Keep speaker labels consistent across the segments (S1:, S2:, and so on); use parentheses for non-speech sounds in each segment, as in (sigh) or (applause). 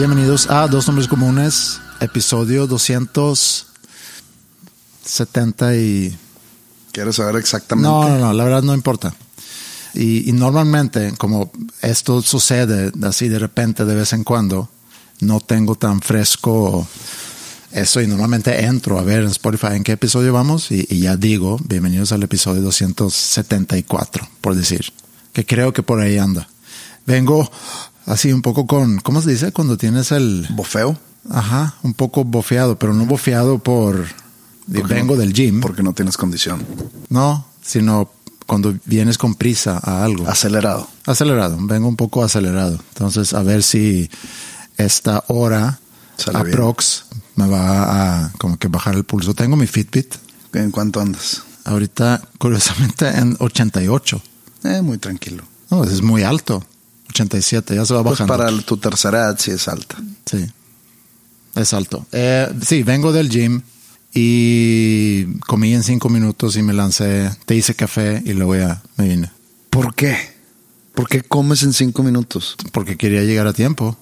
S1: Bienvenidos a Dos Nombres Comunes, episodio 270 y...
S2: ¿Quieres saber exactamente?
S1: No, no, no, la verdad no importa. Y, y, normalmente, como esto sucede así de repente, de vez en cuando, no tengo tan fresco eso y normalmente entro a ver en Spotify en qué episodio vamos y, y ya digo, bienvenidos al episodio 274, por decir, que creo que por ahí anda. Vengo así un poco con, ¿cómo se dice? Cuando tienes el...
S2: Bofeo.
S1: Ajá, un poco bofeado, pero no bofeado por... Vengo
S2: no,
S1: del gym.
S2: Porque no tienes condición.
S1: No, sino cuando vienes con prisa a algo.
S2: Acelerado.
S1: Acelerado, vengo un poco acelerado. Entonces, a ver si esta hora
S2: Sale
S1: aprox me va a como que bajar el pulso. Tengo mi Fitbit.
S2: ¿En cuánto andas?
S1: Ahorita, curiosamente, en 88.
S2: Eh, muy tranquilo.
S1: No, es muy alto. 87, ya se va
S2: Pues
S1: bajando.
S2: para tu tercera edad sí es alta.
S1: Sí, es alto. Eh, sí, vengo del gym y comí en cinco minutos y me lancé, te hice café y luego ya me vine.
S2: ¿Por qué? ¿Por qué comes en cinco minutos?
S1: Porque quería llegar a tiempo.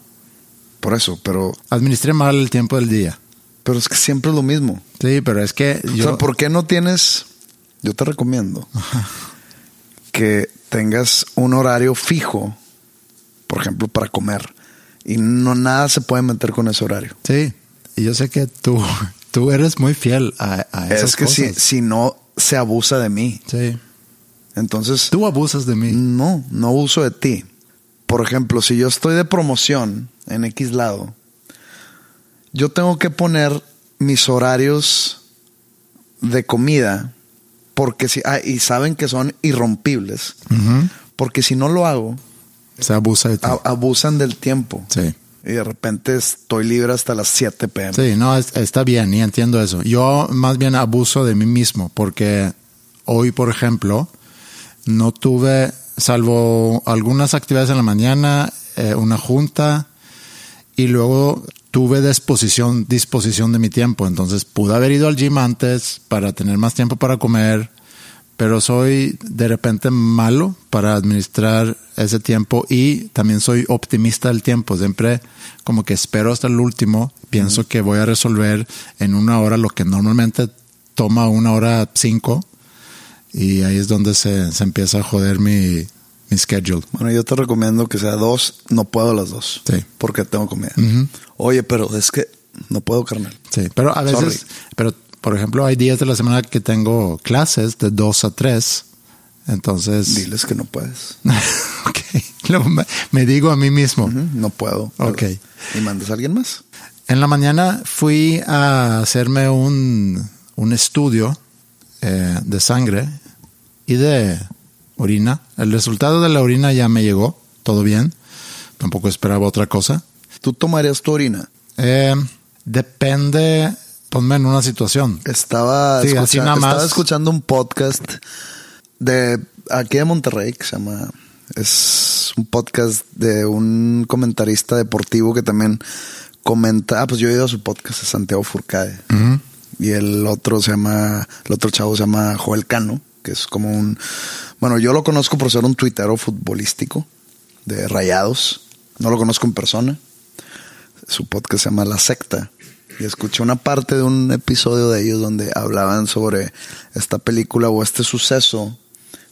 S2: Por eso, pero,
S1: Administré mal el tiempo del día.
S2: pero es que siempre es lo mismo.
S1: Sí, pero es que
S2: O
S1: yo...
S2: sea, ¿por qué no tienes? Yo te recomiendo que tengas un horario fijo, por ejemplo, para comer. Y no nada se puede meter con ese horario.
S1: Sí, y yo sé que tú, (laughs) tú eres muy fiel a, a esas
S2: es que si,
S1: cosas.
S2: si no, se abusa de mí.
S1: Sí.
S2: Entonces,
S1: Tú abusas de mí.
S2: no, no uso de ti. Por ejemplo, si yo estoy de promoción en X lado, yo tengo que poner mis horarios de comida porque si ah, y saben que son irrompibles, porque si no lo hago,
S1: Se abusa de ti.
S2: abusan del tiempo.
S1: Sí.
S2: Y de repente estoy libre hasta las 7 pm.
S1: Sí, no, es- está bien y entiendo eso. Yo más bien abuso de mí mismo porque hoy, por ejemplo, no tuve, salvo algunas actividades en la mañana, eh, una junta y luego tuve disposición, disposición de mi tiempo. Entonces pude haber ido al gym antes para tener más tiempo para comer, pero soy de repente malo para administrar ese tiempo y también soy optimista del tiempo. Siempre como que espero hasta el último, pienso que voy a resolver en una hora lo que normalmente toma una hora cinco y ahí es donde se, se empieza a joder mi, mi schedule.
S2: Bueno, yo te recomiendo que sea dos, no puedo las dos.
S1: Sí.
S2: Porque tengo comida. Oye, pero es que no puedo, carnal.
S1: Sí, pero a veces,
S2: Sorry.
S1: pero por ejemplo, hay días de la semana que tengo clases de dos a tres. Entonces,
S2: Diles que no puedes. (laughs)
S1: ok, Luego me, digo a mí mismo.
S2: Ujú, No puedo.
S1: Ok.
S2: ¿Y mandas a alguien más?
S1: En la mañana fui a hacerme un, un estudio eh, de sangre y de orina. El resultado de la orina ya me llegó, todo bien. Tampoco esperaba otra cosa.
S2: ¿Tú tomarías tu orina?
S1: Eh, depende, ponme en una situación.
S2: Estaba,
S1: Sí,
S2: escucha-
S1: nada
S2: estaba
S1: más.
S2: escuchando un podcast de aquí de Monterrey que se llama. Es un podcast de un comentarista deportivo que también comenta. Ah, pues yo he ido a su podcast, es Santiago Furcade. Y el otro se llama. El otro chavo se llama Joel Cano, que es como un. Bueno, yo lo conozco por ser un tuitero futbolístico de rayados. No lo conozco en persona. Su podcast se llama La Secta. Y escuché una parte de un episodio de ellos donde hablaban sobre esta película o este suceso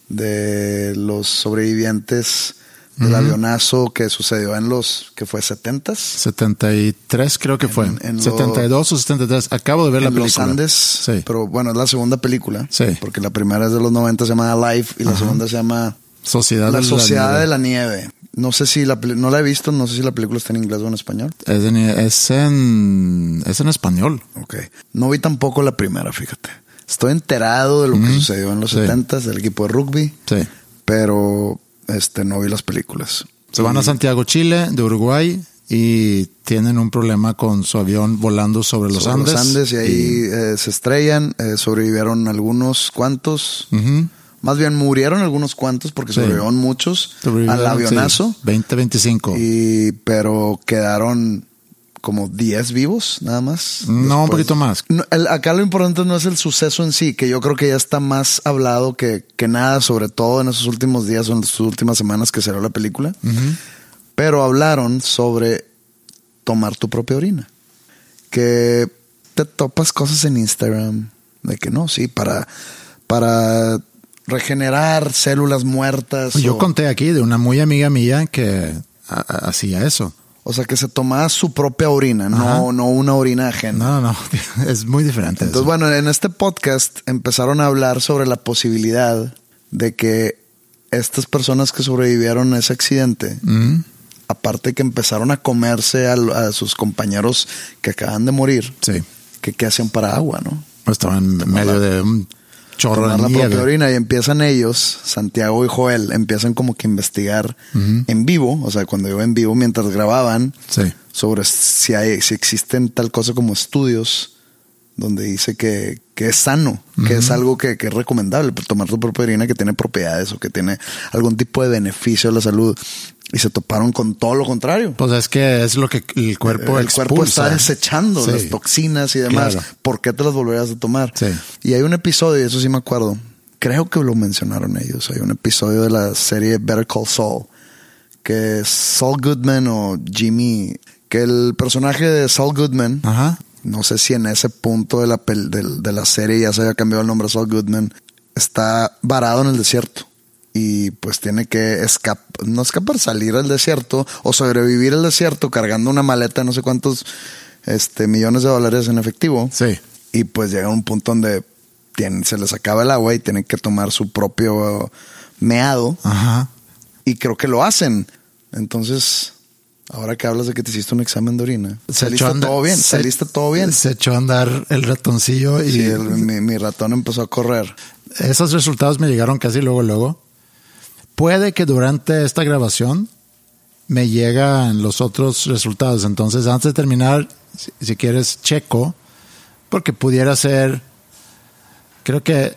S2: de los sobrevivientes del avionazo que sucedió en los, que fue 70s.
S1: 73 creo que fue.
S2: En- en lo-
S1: 72 o 73. Acabo de ver la
S2: en los
S1: película.
S2: Andes,
S1: Sí.
S2: pero bueno, es la segunda película.
S1: Sí.
S2: Porque la primera es de los 90, se llama Life, y la segunda se llama
S1: Sociedad
S2: La
S1: de
S2: Sociedad de la Nieve. No sé si la, no la he visto, no sé si la película está en inglés o en español.
S1: Es, en, es en es en español.
S2: Ok. No vi tampoco la primera, fíjate. Estoy enterado de lo que sucedió en los
S1: Sí.
S2: 70s del equipo de rugby,
S1: Sí.
S2: pero este no vi las películas.
S1: Se van a Santiago, Chile, de Uruguay, y tienen un problema con su avión volando sobre los
S2: Sobre
S1: Andes.
S2: Los Andes y ahí eh, se estrellan, eh, sobrevivieron algunos cuantos. Más bien murieron algunos cuantos porque
S1: Sí.
S2: sobrevivieron muchos
S1: Sobrevivieron,
S2: al avionazo.
S1: sí, 20, 25.
S2: Y, pero quedaron como 10 vivos, nada más.
S1: No, un poquito más.
S2: No, el- acá lo importante no es el suceso en sí, que yo creo que ya está más hablado que, que nada, sobre todo en esos últimos días o en sus últimas semanas que salió la película. Pero hablaron sobre tomar tu propia orina. Que te topas cosas en Instagram de que no, sí, para, para regenerar células muertas.
S1: Yo
S2: o-
S1: conté aquí de una muy amiga mía que hacía eso.
S2: O sea, que se tomaba su propia orina, no,
S1: Ajá.
S2: no una orina ajena.
S1: No, no, (laughs) es muy diferente.
S2: Entonces,
S1: eso.
S2: bueno, en este podcast empezaron a hablar sobre la posibilidad de que estas personas que sobrevivieron a ese accidente,
S1: Mm,
S2: aparte que empezaron a comerse a, a sus compañeros que acaban de morir,
S1: sí.
S2: que qué hacían para agua, ¿no?
S1: Estaba en medio de un chorro
S2: Tomar la propia orina y empiezan ellos, Santiago y Joel, empiezan como que a investigar en vivo, o sea, cuando yo en vivo mientras grababan,
S1: Sí.
S2: sobre si hay, si existen tal cosa como estudios donde dice que, que es sano, que es algo que, que es recomendable, tomar tu propia orina que tiene propiedades o que tiene algún tipo de beneficio a la salud. Y se toparon con todo lo contrario.
S1: Pues es que es lo que el cuerpo
S2: el cuerpo está desechando
S1: Sí.
S2: las toxinas y demás.
S1: Claro.
S2: ¿Por qué te las volverías a tomar?
S1: Sí.
S2: Y hay un episodio, y eso sí me acuerdo, creo que lo mencionaron ellos. Hay un episodio de la serie Better Call Saul, que es Saul Goodman o Jimmy, que el personaje de Saul Goodman,
S1: Ajá.
S2: no sé si en ese punto de la, del- de, la serie ya se había cambiado el nombre a Saul Goodman, está varado en el desierto. Y pues tiene que escapar, no escapar, salir al desierto o sobrevivir al desierto cargando una maleta de no sé cuántos este, millones de dólares en efectivo.
S1: Sí.
S2: Y pues llega un punto donde tienen, se les acaba el agua y tienen que tomar su propio meado.
S1: Ajá.
S2: Y creo que lo hacen. Entonces, ahora que hablas de que te hiciste un examen de orina, saliste
S1: echó a andar-
S2: todo bien,
S1: se-
S2: saliste todo bien.
S1: Se echó a andar el ratoncillo y
S2: Sí, el- mi, mi ratón empezó a correr.
S1: esos resultados me llegaron casi luego, luego. Puede que durante esta grabación me llegan los otros resultados. Entonces, antes de terminar, si, si quieres, checo, porque pudiera ser, creo que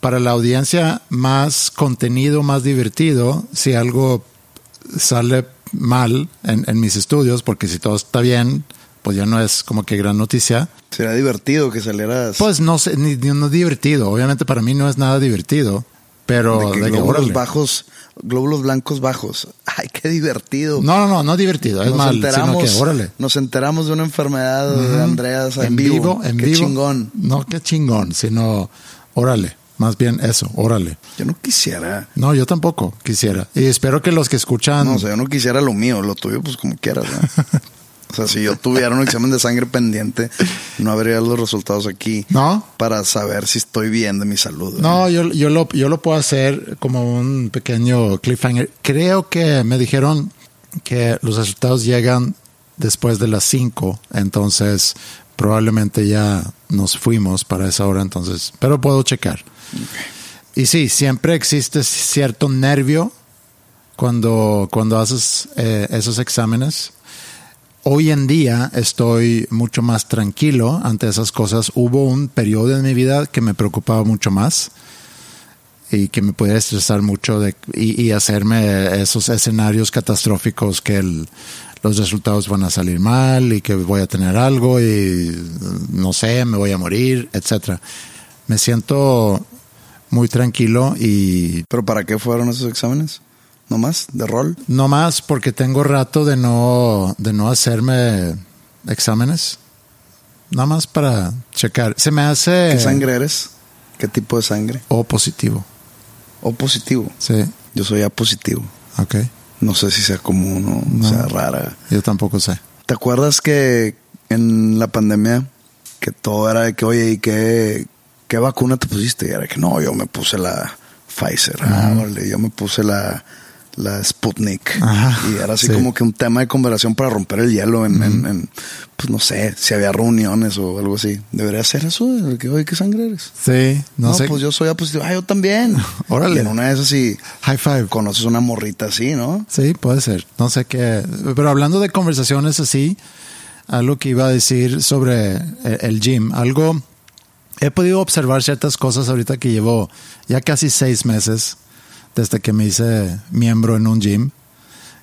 S1: para la audiencia más contenido, más divertido, si algo sale mal en, en mis estudios, porque si todo está bien, pues ya no es como que gran noticia.
S2: Sería divertido que salieras
S1: Pues no sé, ni, ni- no divertido. Obviamente para mí no es nada divertido, pero
S2: de que
S1: de
S2: glóbulos bajos, glóbulos blancos bajos. (laughs) Ay, qué divertido.
S1: No, no, no, no divertido, es
S2: nos
S1: mal, sino
S2: enteramos,
S1: que órale.
S2: nos enteramos de una enfermedad de Andreas en,
S1: en
S2: vivo.
S1: vivo, en
S2: qué
S1: vivo.
S2: chingón.
S1: No, qué chingón, sino órale, más bien eso, órale.
S2: Yo no quisiera.
S1: No, yo tampoco quisiera. Y espero que los que escuchan
S2: No, o sea, yo no quisiera lo mío, lo tuyo, pues como quieras. ¿no? (laughs) o sea, si yo tuviera un examen de sangre pendiente, no habría los resultados aquí.
S1: ¿No?
S2: Para saber si estoy bien de mi salud.
S1: No, yo, yo, lo, yo lo puedo hacer como un pequeño cliffhanger. Creo que me dijeron que los resultados llegan después de las 5, entonces probablemente ya nos fuimos para esa hora, entonces, pero puedo checar. Y sí, siempre existe cierto nervio cuando, cuando haces eh, esos exámenes. Hoy en día estoy mucho más tranquilo ante esas cosas. Hubo un periodo en mi vida que me preocupaba mucho más y que me podía estresar mucho y, hacerme esos escenarios catastróficos que los resultados van a salir mal y que voy a tener algo y no sé, me voy a morir, etcétera. Me siento muy tranquilo y
S2: ¿Pero para qué fueron esos exámenes? ¿No más? ¿De rol?
S1: no más porque tengo rato de no, de no hacerme exámenes. nada más para checar. Se me hace
S2: ¿Qué sangre eres? ¿Qué tipo de sangre?
S1: O positivo.
S2: O positivo.
S1: Sí,
S2: Yo soy A positivo.
S1: ok.
S2: No sé si sea común o
S1: No.
S2: sea rara.
S1: Yo tampoco sé.
S2: ¿Te acuerdas que en la pandemia que todo era de que, oye, ¿y qué, qué vacuna te pusiste? Y era que no, yo me puse la Pfizer. Ah, yo me puse la, la Sputnik.
S1: Ajá,
S2: y era así
S1: sí.
S2: como que un tema de conversación para romper el hielo en, en- en, pues no sé, si había reuniones o algo así. Debería ser eso, de que, oye, ¿qué sangre eres?
S1: Sí, no,
S2: No,
S1: sé.
S2: pues yo soy A positivo. Ah, yo también. (laughs)
S1: Órale.
S2: Y en una de esas sí
S1: High five.
S2: conoces una morrita así, ¿no?
S1: Sí, puede ser. No sé qué. Pero hablando de conversaciones así, algo que iba a decir sobre el, el gym, algo. He podido observar ciertas cosas ahorita que llevo ya casi seis meses desde que me hice miembro en un gym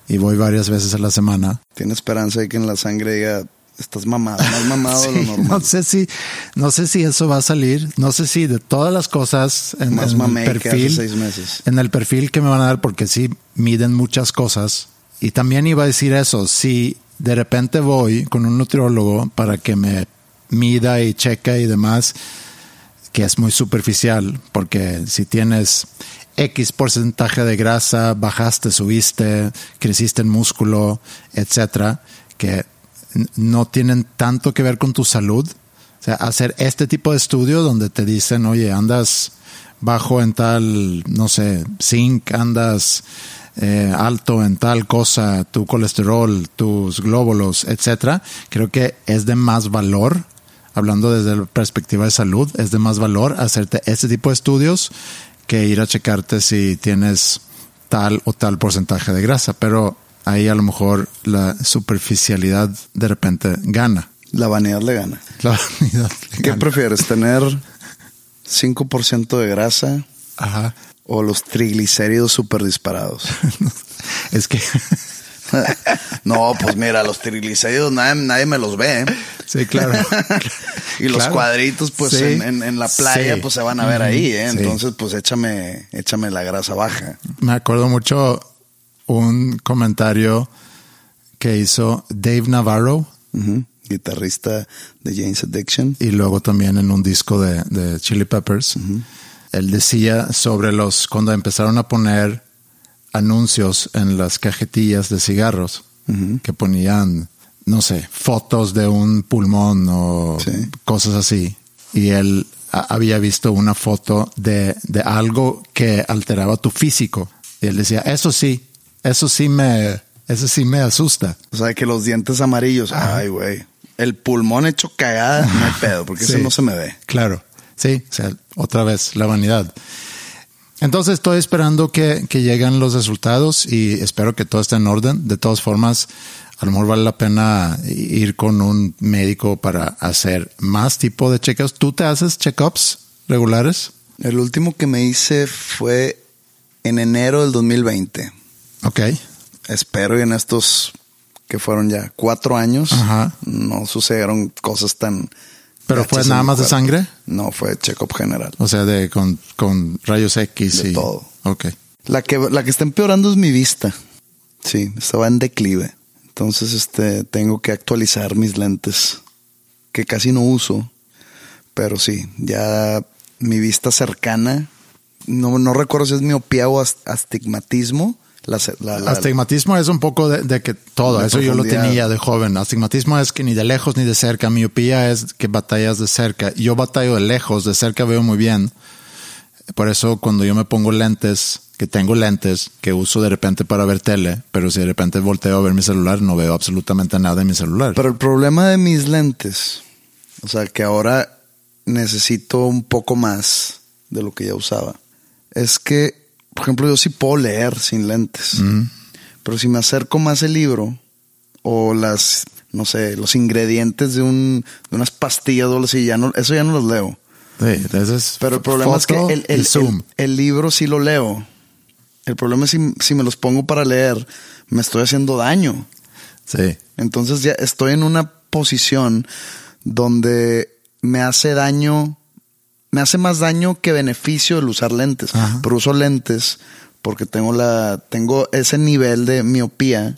S1: y voy varias veces a la semana.
S2: Tiene esperanza de que en la sangre diga, estás mamado, más mamado de (laughs)
S1: Sí,
S2: lo normal.
S1: no sé si, no sé si eso va a salir. No sé si de todas las cosas en,
S2: Más
S1: en el perfil,
S2: seis meses.
S1: en el perfil que me van a dar, porque sí miden muchas cosas. Y también iba a decir eso, si de repente voy con un nutriólogo para que me mida y checa y demás, que es muy superficial, porque si tienes X porcentaje de grasa, bajaste, subiste, creciste en músculo, etcétera, que no tienen tanto que ver con tu salud. O sea, hacer este tipo de estudio donde te dicen, oye, andas bajo en tal, no sé, zinc, andas eh, alto en tal cosa, tu colesterol, tus glóbulos, etcétera, creo que es de más valor, hablando desde la perspectiva de salud, es de más valor hacerte este tipo de estudios que ir a checarte si tienes tal o tal porcentaje de grasa, pero ahí a lo mejor la superficialidad de repente gana.
S2: La vanidad le gana.
S1: La (laughs) vanidad
S2: ¿Qué
S1: gana.
S2: prefieres, tener 5% de grasa
S1: Ajá.
S2: o los triglicéridos super disparados? (laughs)
S1: Es que (laughs)
S2: no, pues mira, los triglicéridos nadie, nadie me los ve. ¿eh?
S1: Sí, claro. (laughs)
S2: Y los
S1: Claro.
S2: cuadritos, pues
S1: Sí.
S2: en, en- en la playa,
S1: Sí.
S2: pues se van a ver ahí, ¿eh? Entonces, pues échame, échame la grasa baja.
S1: Me acuerdo mucho un comentario que hizo Dave Navarro.
S2: Guitarrista de James Addiction.
S1: y luego también en un disco de, de Chili Peppers. Él decía sobre los, cuando empezaron a poner anuncios en las cajetillas de cigarros, que ponían, no sé, fotos de un pulmón o
S2: Sí.
S1: cosas así. Y él había visto una foto de, de algo que alteraba tu físico. Y él decía, eso sí, eso sí me, eso sí me asusta.
S2: O sea, que los dientes amarillos. Ay, güey. El pulmón hecho cagada, no hay pedo, porque (laughs)
S1: Sí.
S2: ese no se me ve.
S1: Claro, sí, o sea, otra vez la vanidad. Entonces estoy esperando que, que lleguen los resultados y espero que todo esté en orden. De todas formas, a lo mejor vale la pena ir con un médico para hacer más tipo de check-ups. ¿Tú te haces check-ups regulares?
S2: El último que me hice fue en enero del 2020.
S1: Ok.
S2: Espero y en estos que fueron ya cuatro años
S1: Ajá.
S2: no sucedieron cosas tan.
S1: ¿Pero fue nada más de sangre?
S2: No, fue check-up general.
S1: O sea, de con, con rayos X
S2: De
S1: y
S2: todo.
S1: Ok.
S2: La que, la que está empeorando es mi vista. Sí, estaba en declive. Entonces, este, tengo que actualizar mis lentes, que casi no uso. Pero sí, ya mi vista cercana, no, no recuerdo si es miopía o as- astigmatismo. La, ce- la- la-
S1: Astigmatismo es un poco de, de que todo,
S2: De
S1: eso yo lo tenía de joven. Astigmatismo es que ni de lejos ni de cerca. Miopía es que batallas de cerca. Yo batallo de lejos, de cerca veo muy bien. Por eso cuando yo me pongo lentes, que tengo lentes que uso de repente para ver tele, pero si de repente volteo a ver mi celular, no veo absolutamente nada en mi celular.
S2: Pero el problema de mis lentes, o sea, que ahora necesito un poco más de lo que ya usaba, es que, por ejemplo, yo sí puedo leer sin lentes, pero si me acerco más el libro o las, no sé, los ingredientes de, un, de unas pastillas o algo así, ya no, eso ya no los leo.
S1: sí, es
S2: Pero el problema es que el,
S1: y
S2: el- el- el libro sí lo leo. El problema es si, si me los pongo para leer, me estoy haciendo daño.
S1: sí.
S2: Entonces ya estoy en una posición donde me hace daño, me hace más daño que beneficio el usar lentes.
S1: Ajá.
S2: Pero uso lentes porque tengo la, tengo ese nivel de miopía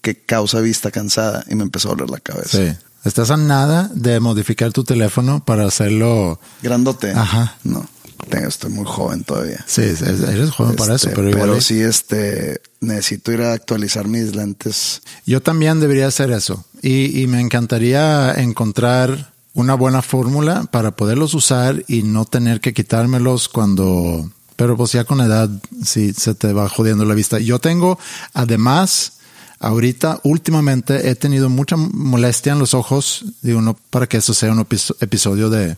S2: que causa vista cansada y me empezó a doler la cabeza.
S1: Sí. Estás a nada de modificar tu teléfono para hacerlo.
S2: Grandote.
S1: Ajá.
S2: No, tengo, estoy muy joven todavía.
S1: Sí, es- eres joven para eso,
S2: Este,
S1: pero igual.
S2: sí, este, necesito ir a actualizar mis lentes.
S1: Yo también debería hacer eso. Y, y me encantaría encontrar una buena fórmula para poderlos usar y no tener que quitármelos cuando. Pero pues ya con edad sí se te va jodiendo la vista. Yo tengo, además, ahorita, últimamente he tenido mucha molestia en los ojos. Digo, no para que esto sea un episo- episodio de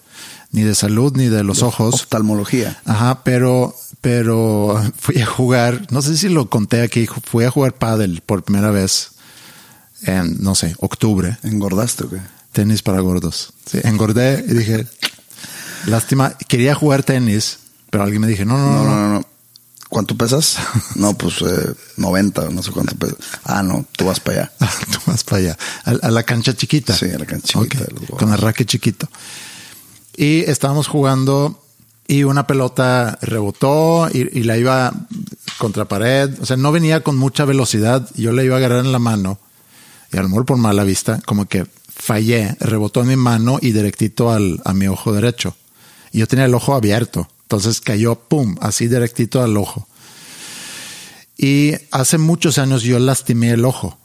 S1: ni de salud ni de los ojos.
S2: Oftalmología.
S1: Ajá, pero, pero (laughs) fui a jugar, no sé si lo conté aquí, fui a jugar pádel por primera vez en, no sé, octubre,
S2: ¿Engordaste o qué?
S1: Tenis para gordos. Sí, engordé y dije, lástima, quería jugar tenis, pero alguien me dije, no, no,
S2: No,
S1: no,
S2: no. ¿Cuánto pesas? (laughs) No, pues eh, 90, no sé cuánto pesas. Ah, no, tú vas para allá. (laughs)
S1: tú vas para allá, a, a la cancha chiquita.
S2: Sí, a la cancha chiquita
S1: Ok,
S2: de los gordos.
S1: con el racket chiquito. Y estábamos jugando y una pelota rebotó y, y la iba contra pared. O sea, no venía con mucha velocidad. Yo la iba a agarrar en la mano y a lo mejor por mala vista, como que fallé, rebotó en mi mano y directito al, a mi ojo derecho. Y yo tenía el ojo abierto. Entonces cayó, pum, así directito al ojo. Y hace muchos años yo lastimé el ojo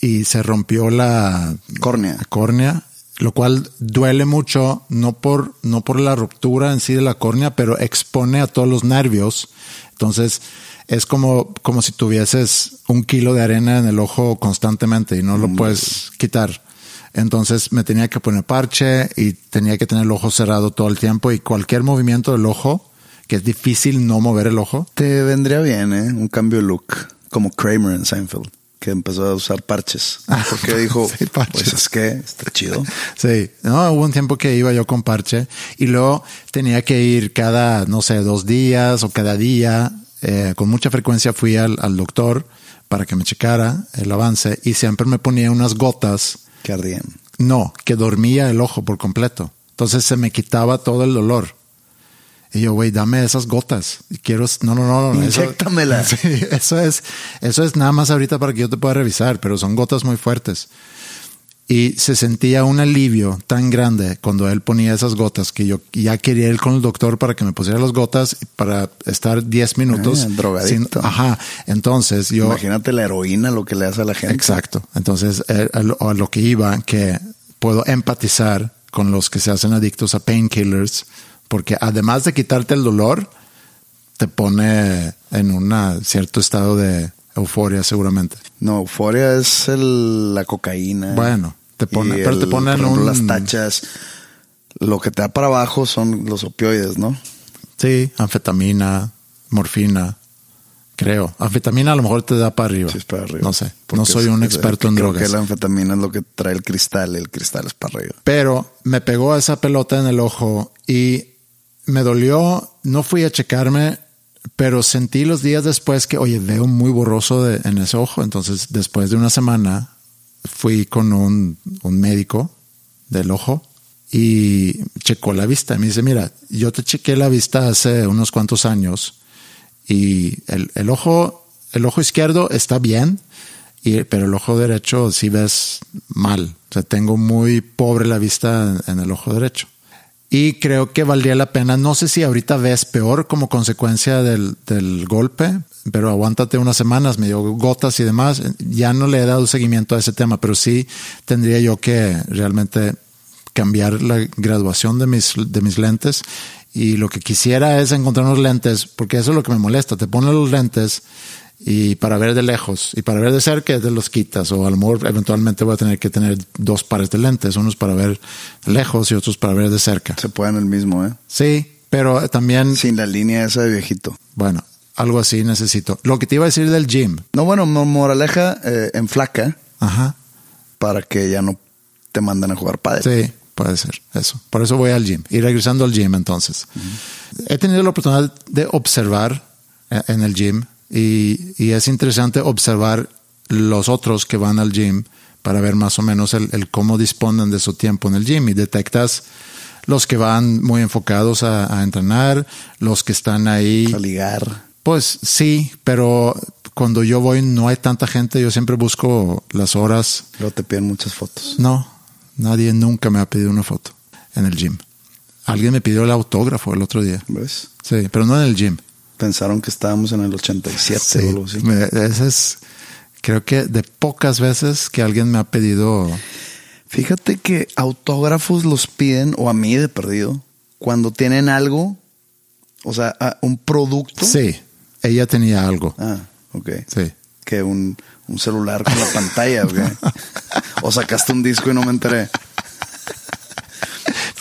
S1: y se rompió la
S2: Córnea.
S1: córnea, lo cual duele mucho, no por, no por la ruptura en sí de la córnea, pero expone a todos los nervios. Entonces es como, como si tuvieses un kilo de arena en el ojo constantemente y no lo puedes quitar. Entonces me tenía que poner parche y tenía que tener el ojo cerrado todo el tiempo y cualquier movimiento del ojo, que es difícil no mover el ojo,
S2: Te vendría bien, ¿eh? Un cambio de look. Como Kramer en Seinfeld, que empezó a usar parches. Porque (laughs) dijo,
S1: Sí, parches.
S2: pues es que está chido.
S1: Sí, no, hubo un tiempo que iba yo con parche y luego tenía que ir cada, no sé, dos días o cada día. Eh, con mucha frecuencia fui al, al doctor para que me checara el avance y siempre me ponía unas gotas.
S2: Que ardían.
S1: No, que dormía el ojo por completo. Entonces se me quitaba todo el dolor. Y yo, güey, dame esas gotas. Quiero, no, no, no, no. eso-
S2: Inyéctamelas. (laughs)
S1: Sí, eso es, eso es nada más ahorita para que yo te pueda revisar, pero son gotas muy fuertes. Y se sentía un alivio tan grande cuando él ponía esas gotas que yo ya quería ir con el doctor para que me pusiera las gotas para estar 10 minutos.
S2: Ah, drogadicto.
S1: ajá. Entonces yo.
S2: Imagínate la heroína, lo que le hace a la gente.
S1: Exacto. Entonces, eh, a lo, a lo que iba, que puedo empatizar con los que se hacen adictos a painkillers, porque además de quitarte el dolor, te pone en un cierto estado de euforia seguramente.
S2: No, euforia es el- la cocaína.
S1: Bueno, te pone-
S2: Y
S1: pero te
S2: el-
S1: ponen
S2: por ejemplo,
S1: un-
S2: las tachas. Lo que te da para abajo son los opioides, ¿no?
S1: Sí, anfetamina, morfina, creo. Anfetamina a lo mejor te da para arriba.
S2: Sí, es para arriba.
S1: No sé. No soy un experto en
S2: creo
S1: drogas.
S2: que la anfetamina es lo que trae el cristal el cristal es para arriba.
S1: Pero me pegó esa pelota en el ojo y me dolió. No fui a checarme, pero sentí los días después que, oye, veo muy borroso de- en ese ojo. Entonces, después de una semana, fui con un, un médico del ojo y checó la vista. Me dice, mira, yo te chequé la vista hace unos cuantos años y el, el ojo, el ojo izquierdo está bien, y, pero el ojo derecho sí ves mal. O sea, tengo muy pobre la vista en, en el ojo derecho. Y creo que valdría la pena, no sé si ahorita ves peor como consecuencia del, del golpe, pero aguántate unas semanas, me dio gotas y demás. Ya no le he dado seguimiento a ese tema, pero sí tendría yo que realmente cambiar la graduación de mis, de mis lentes. Y lo que quisiera es encontrar unos lentes, porque eso es lo que me molesta. Te pones los lentes y para ver de lejos y para ver de cerca te los quitas o a lo mejor eventualmente voy a tener que tener dos pares de lentes, unos para ver lejos y otros para ver de cerca.
S2: Se puede en el mismo, ¿eh?
S1: Sí, pero también,
S2: Sin la línea esa de viejito.
S1: bueno, algo así necesito. Lo que te iba a decir del gym.
S2: No, bueno, mo- moraleja eh, en flaca
S1: Ajá.
S2: para que ya no te manden a jugar padre.
S1: Sí, puede ser eso. Por eso voy al gym. Y regresando al gym entonces. He tenido la oportunidad de observar eh, en el gym y, y es interesante observar los otros que van al gym para ver más o menos el, el cómo disponen de su tiempo en el gym y detectas los que van muy enfocados a, a entrenar, los que están ahí.
S2: A ligar.
S1: Pues sí, pero cuando yo voy no hay tanta gente, yo siempre busco las horas
S2: Luego te piden muchas fotos.
S1: no, Nadie nunca me ha pedido una foto en el gym. Alguien me pidió el autógrafo el otro día.
S2: ¿Ves?
S1: Sí, pero no en el gym.
S2: Pensaron que estábamos en el 87
S1: Sí,
S2: o algo así.
S1: me- ese es, creo que de pocas veces que alguien me ha pedido.
S2: Fíjate que autógrafos los piden, o a mí de perdido, cuando tienen algo, o sea, un producto.
S1: Sí, ella tenía algo.
S2: Ah, ok.
S1: Sí.
S2: Que un, un celular con la pantalla, ¿o qué? (laughs) O sacaste un disco y no me enteré.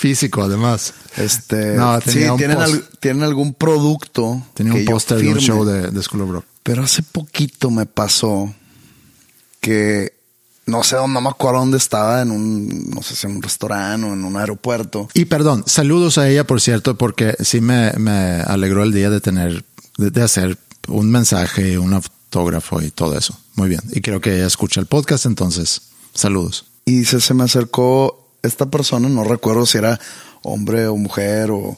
S1: Físico, además.
S2: Este,
S1: No,
S2: sí, tienen,
S1: post-
S2: al- tienen algún producto.
S1: Tenía un póster de un show de, de School of Rock.
S2: Pero hace poquito me pasó que no sé dónde, no me acuerdo dónde estaba, en un, no sé si en un restaurante o en un aeropuerto.
S1: Y perdón, saludos a ella, por cierto, porque sí me, me alegró el día de tener, de, de hacer un mensaje, un autógrafo y todo eso. Muy bien. Y creo que ella escucha el podcast, entonces, saludos.
S2: Y se, se me acercó esta persona, no recuerdo si era hombre o mujer o,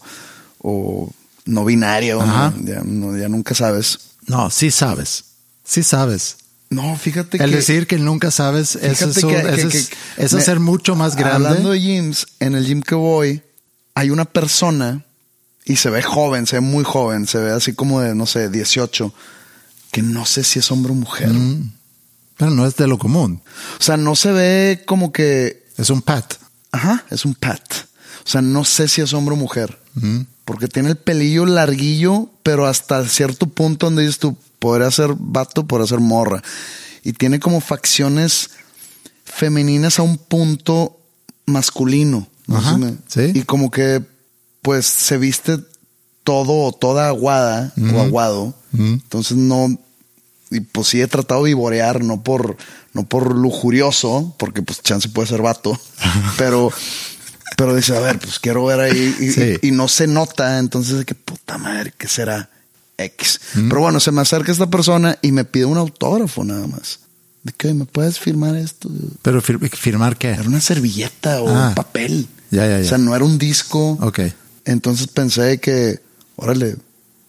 S2: o no binaria,
S1: Ajá.
S2: no, ya, no- ya nunca sabes.
S1: No, sí sabes. Sí sabes.
S2: No, fíjate
S1: El
S2: que...
S1: decir que nunca sabes, eso es, un-
S2: que-
S1: eso
S2: que-
S1: es,
S2: que- me-
S1: mucho más grande.
S2: Hablando de gyms, en el gym que voy, hay una persona y se ve joven, se ve muy joven, se ve así como de, no sé, 18, que no sé si es hombre o mujer.
S1: Mm. Pero no es de lo común.
S2: O sea, no se ve como que,
S1: Es un pat.
S2: Ajá, es un pat. O sea, no sé si es hombre o mujer. Porque tiene el pelillo larguillo, pero hasta cierto punto donde dices tú, podría ser vato, podría ser morra. Y tiene como facciones femeninas a un punto masculino.
S1: Ajá, sí.
S2: Y como que, pues, se viste todo o toda aguada o aguado. Entonces no. Y pues sí he tratado de vivorear, no por, no por lujurioso, porque pues chance puede ser vato, (laughs) pero, pero dice, a ver, pues quiero ver ahí y,
S1: Sí.
S2: y- y no se nota, entonces de que puta madre, ¿qué será? X. Pero bueno, se me acerca esta persona y me pide un autógrafo nada más. De que, "Oye, ¿me puedes firmar esto?
S1: Pero fir- firmar qué?
S2: Era una servilleta o
S1: Ah.
S2: papel.
S1: Ya, ya, ya.
S2: O sea, no era un disco.
S1: Ok.
S2: Entonces pensé que, órale,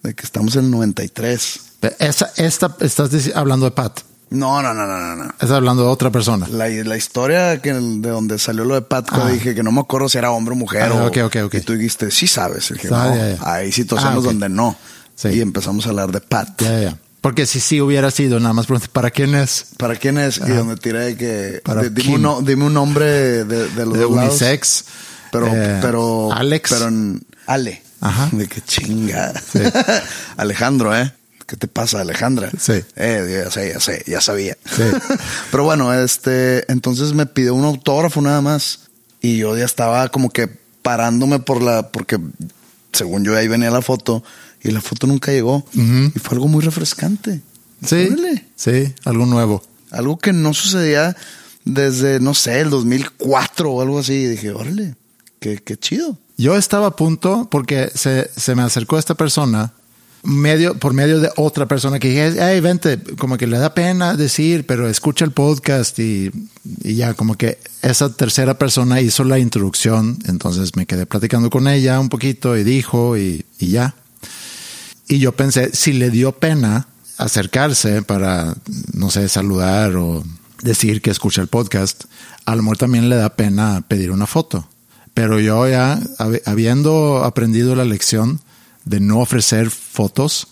S2: de que estamos en el 93.
S1: Esa, esta, estás hablando de Pat.
S2: No, no, no, no, no, no.
S1: Estás hablando de otra persona.
S2: La, la historia que, de donde salió lo de Pat, que
S1: Ah.
S2: dije que no me acuerdo si era hombre o mujer.
S1: Ah,
S2: o-
S1: ok, ok, ok.
S2: Y tú dijiste, sí sabes. Dije,
S1: Ah,
S2: no,
S1: ya.
S2: hay situaciones
S1: Ah,
S2: donde no.
S1: Sí.
S2: Y empezamos a hablar de Pat.
S1: Ya, ya, ya. Porque si sí hubiera sido, nada más pregunté, ¿para quién es?
S2: ¿Para quién es? Y donde tiré de que.
S1: Para
S2: de- dime, un, dime un nombre de, de los
S1: De
S2: lados.
S1: unisex.
S2: Pero,
S1: Eh,
S2: pero.
S1: Alex.
S2: Pero en Ale.
S1: Ajá.
S2: De qué chinga.
S1: Sí. (laughs)
S2: Alejandro, ¿eh? ¿Qué te pasa, Alejandra?
S1: Sí.
S2: Eh, ya sé, ya sé, ya sabía.
S1: Sí. (laughs)
S2: pero bueno, este, entonces me pidió un autógrafo nada más. Y yo ya estaba como que parándome por la, porque según yo ahí venía la foto y la foto nunca llegó. Y fue algo muy refrescante.
S1: Sí.
S2: Órale.
S1: Sí, algo nuevo.
S2: Algo que no sucedía desde, no sé, el 2004 o algo así. Y dije, órale, qué, qué chido.
S1: Yo estaba a punto porque se, se me acercó esta persona medio, por medio de otra persona que dije, hey, vente, como que le da pena decir, pero escucha el podcast y, y ya, como que esa tercera persona hizo la introducción, entonces me quedé platicando con ella un poquito y dijo y, y ya. Y yo pensé, si le dio pena acercarse para, no sé, saludar o decir que escucha el podcast, a lo también le da pena pedir una foto. Pero yo ya, hab- habiendo aprendido la lección de no ofrecer fotos,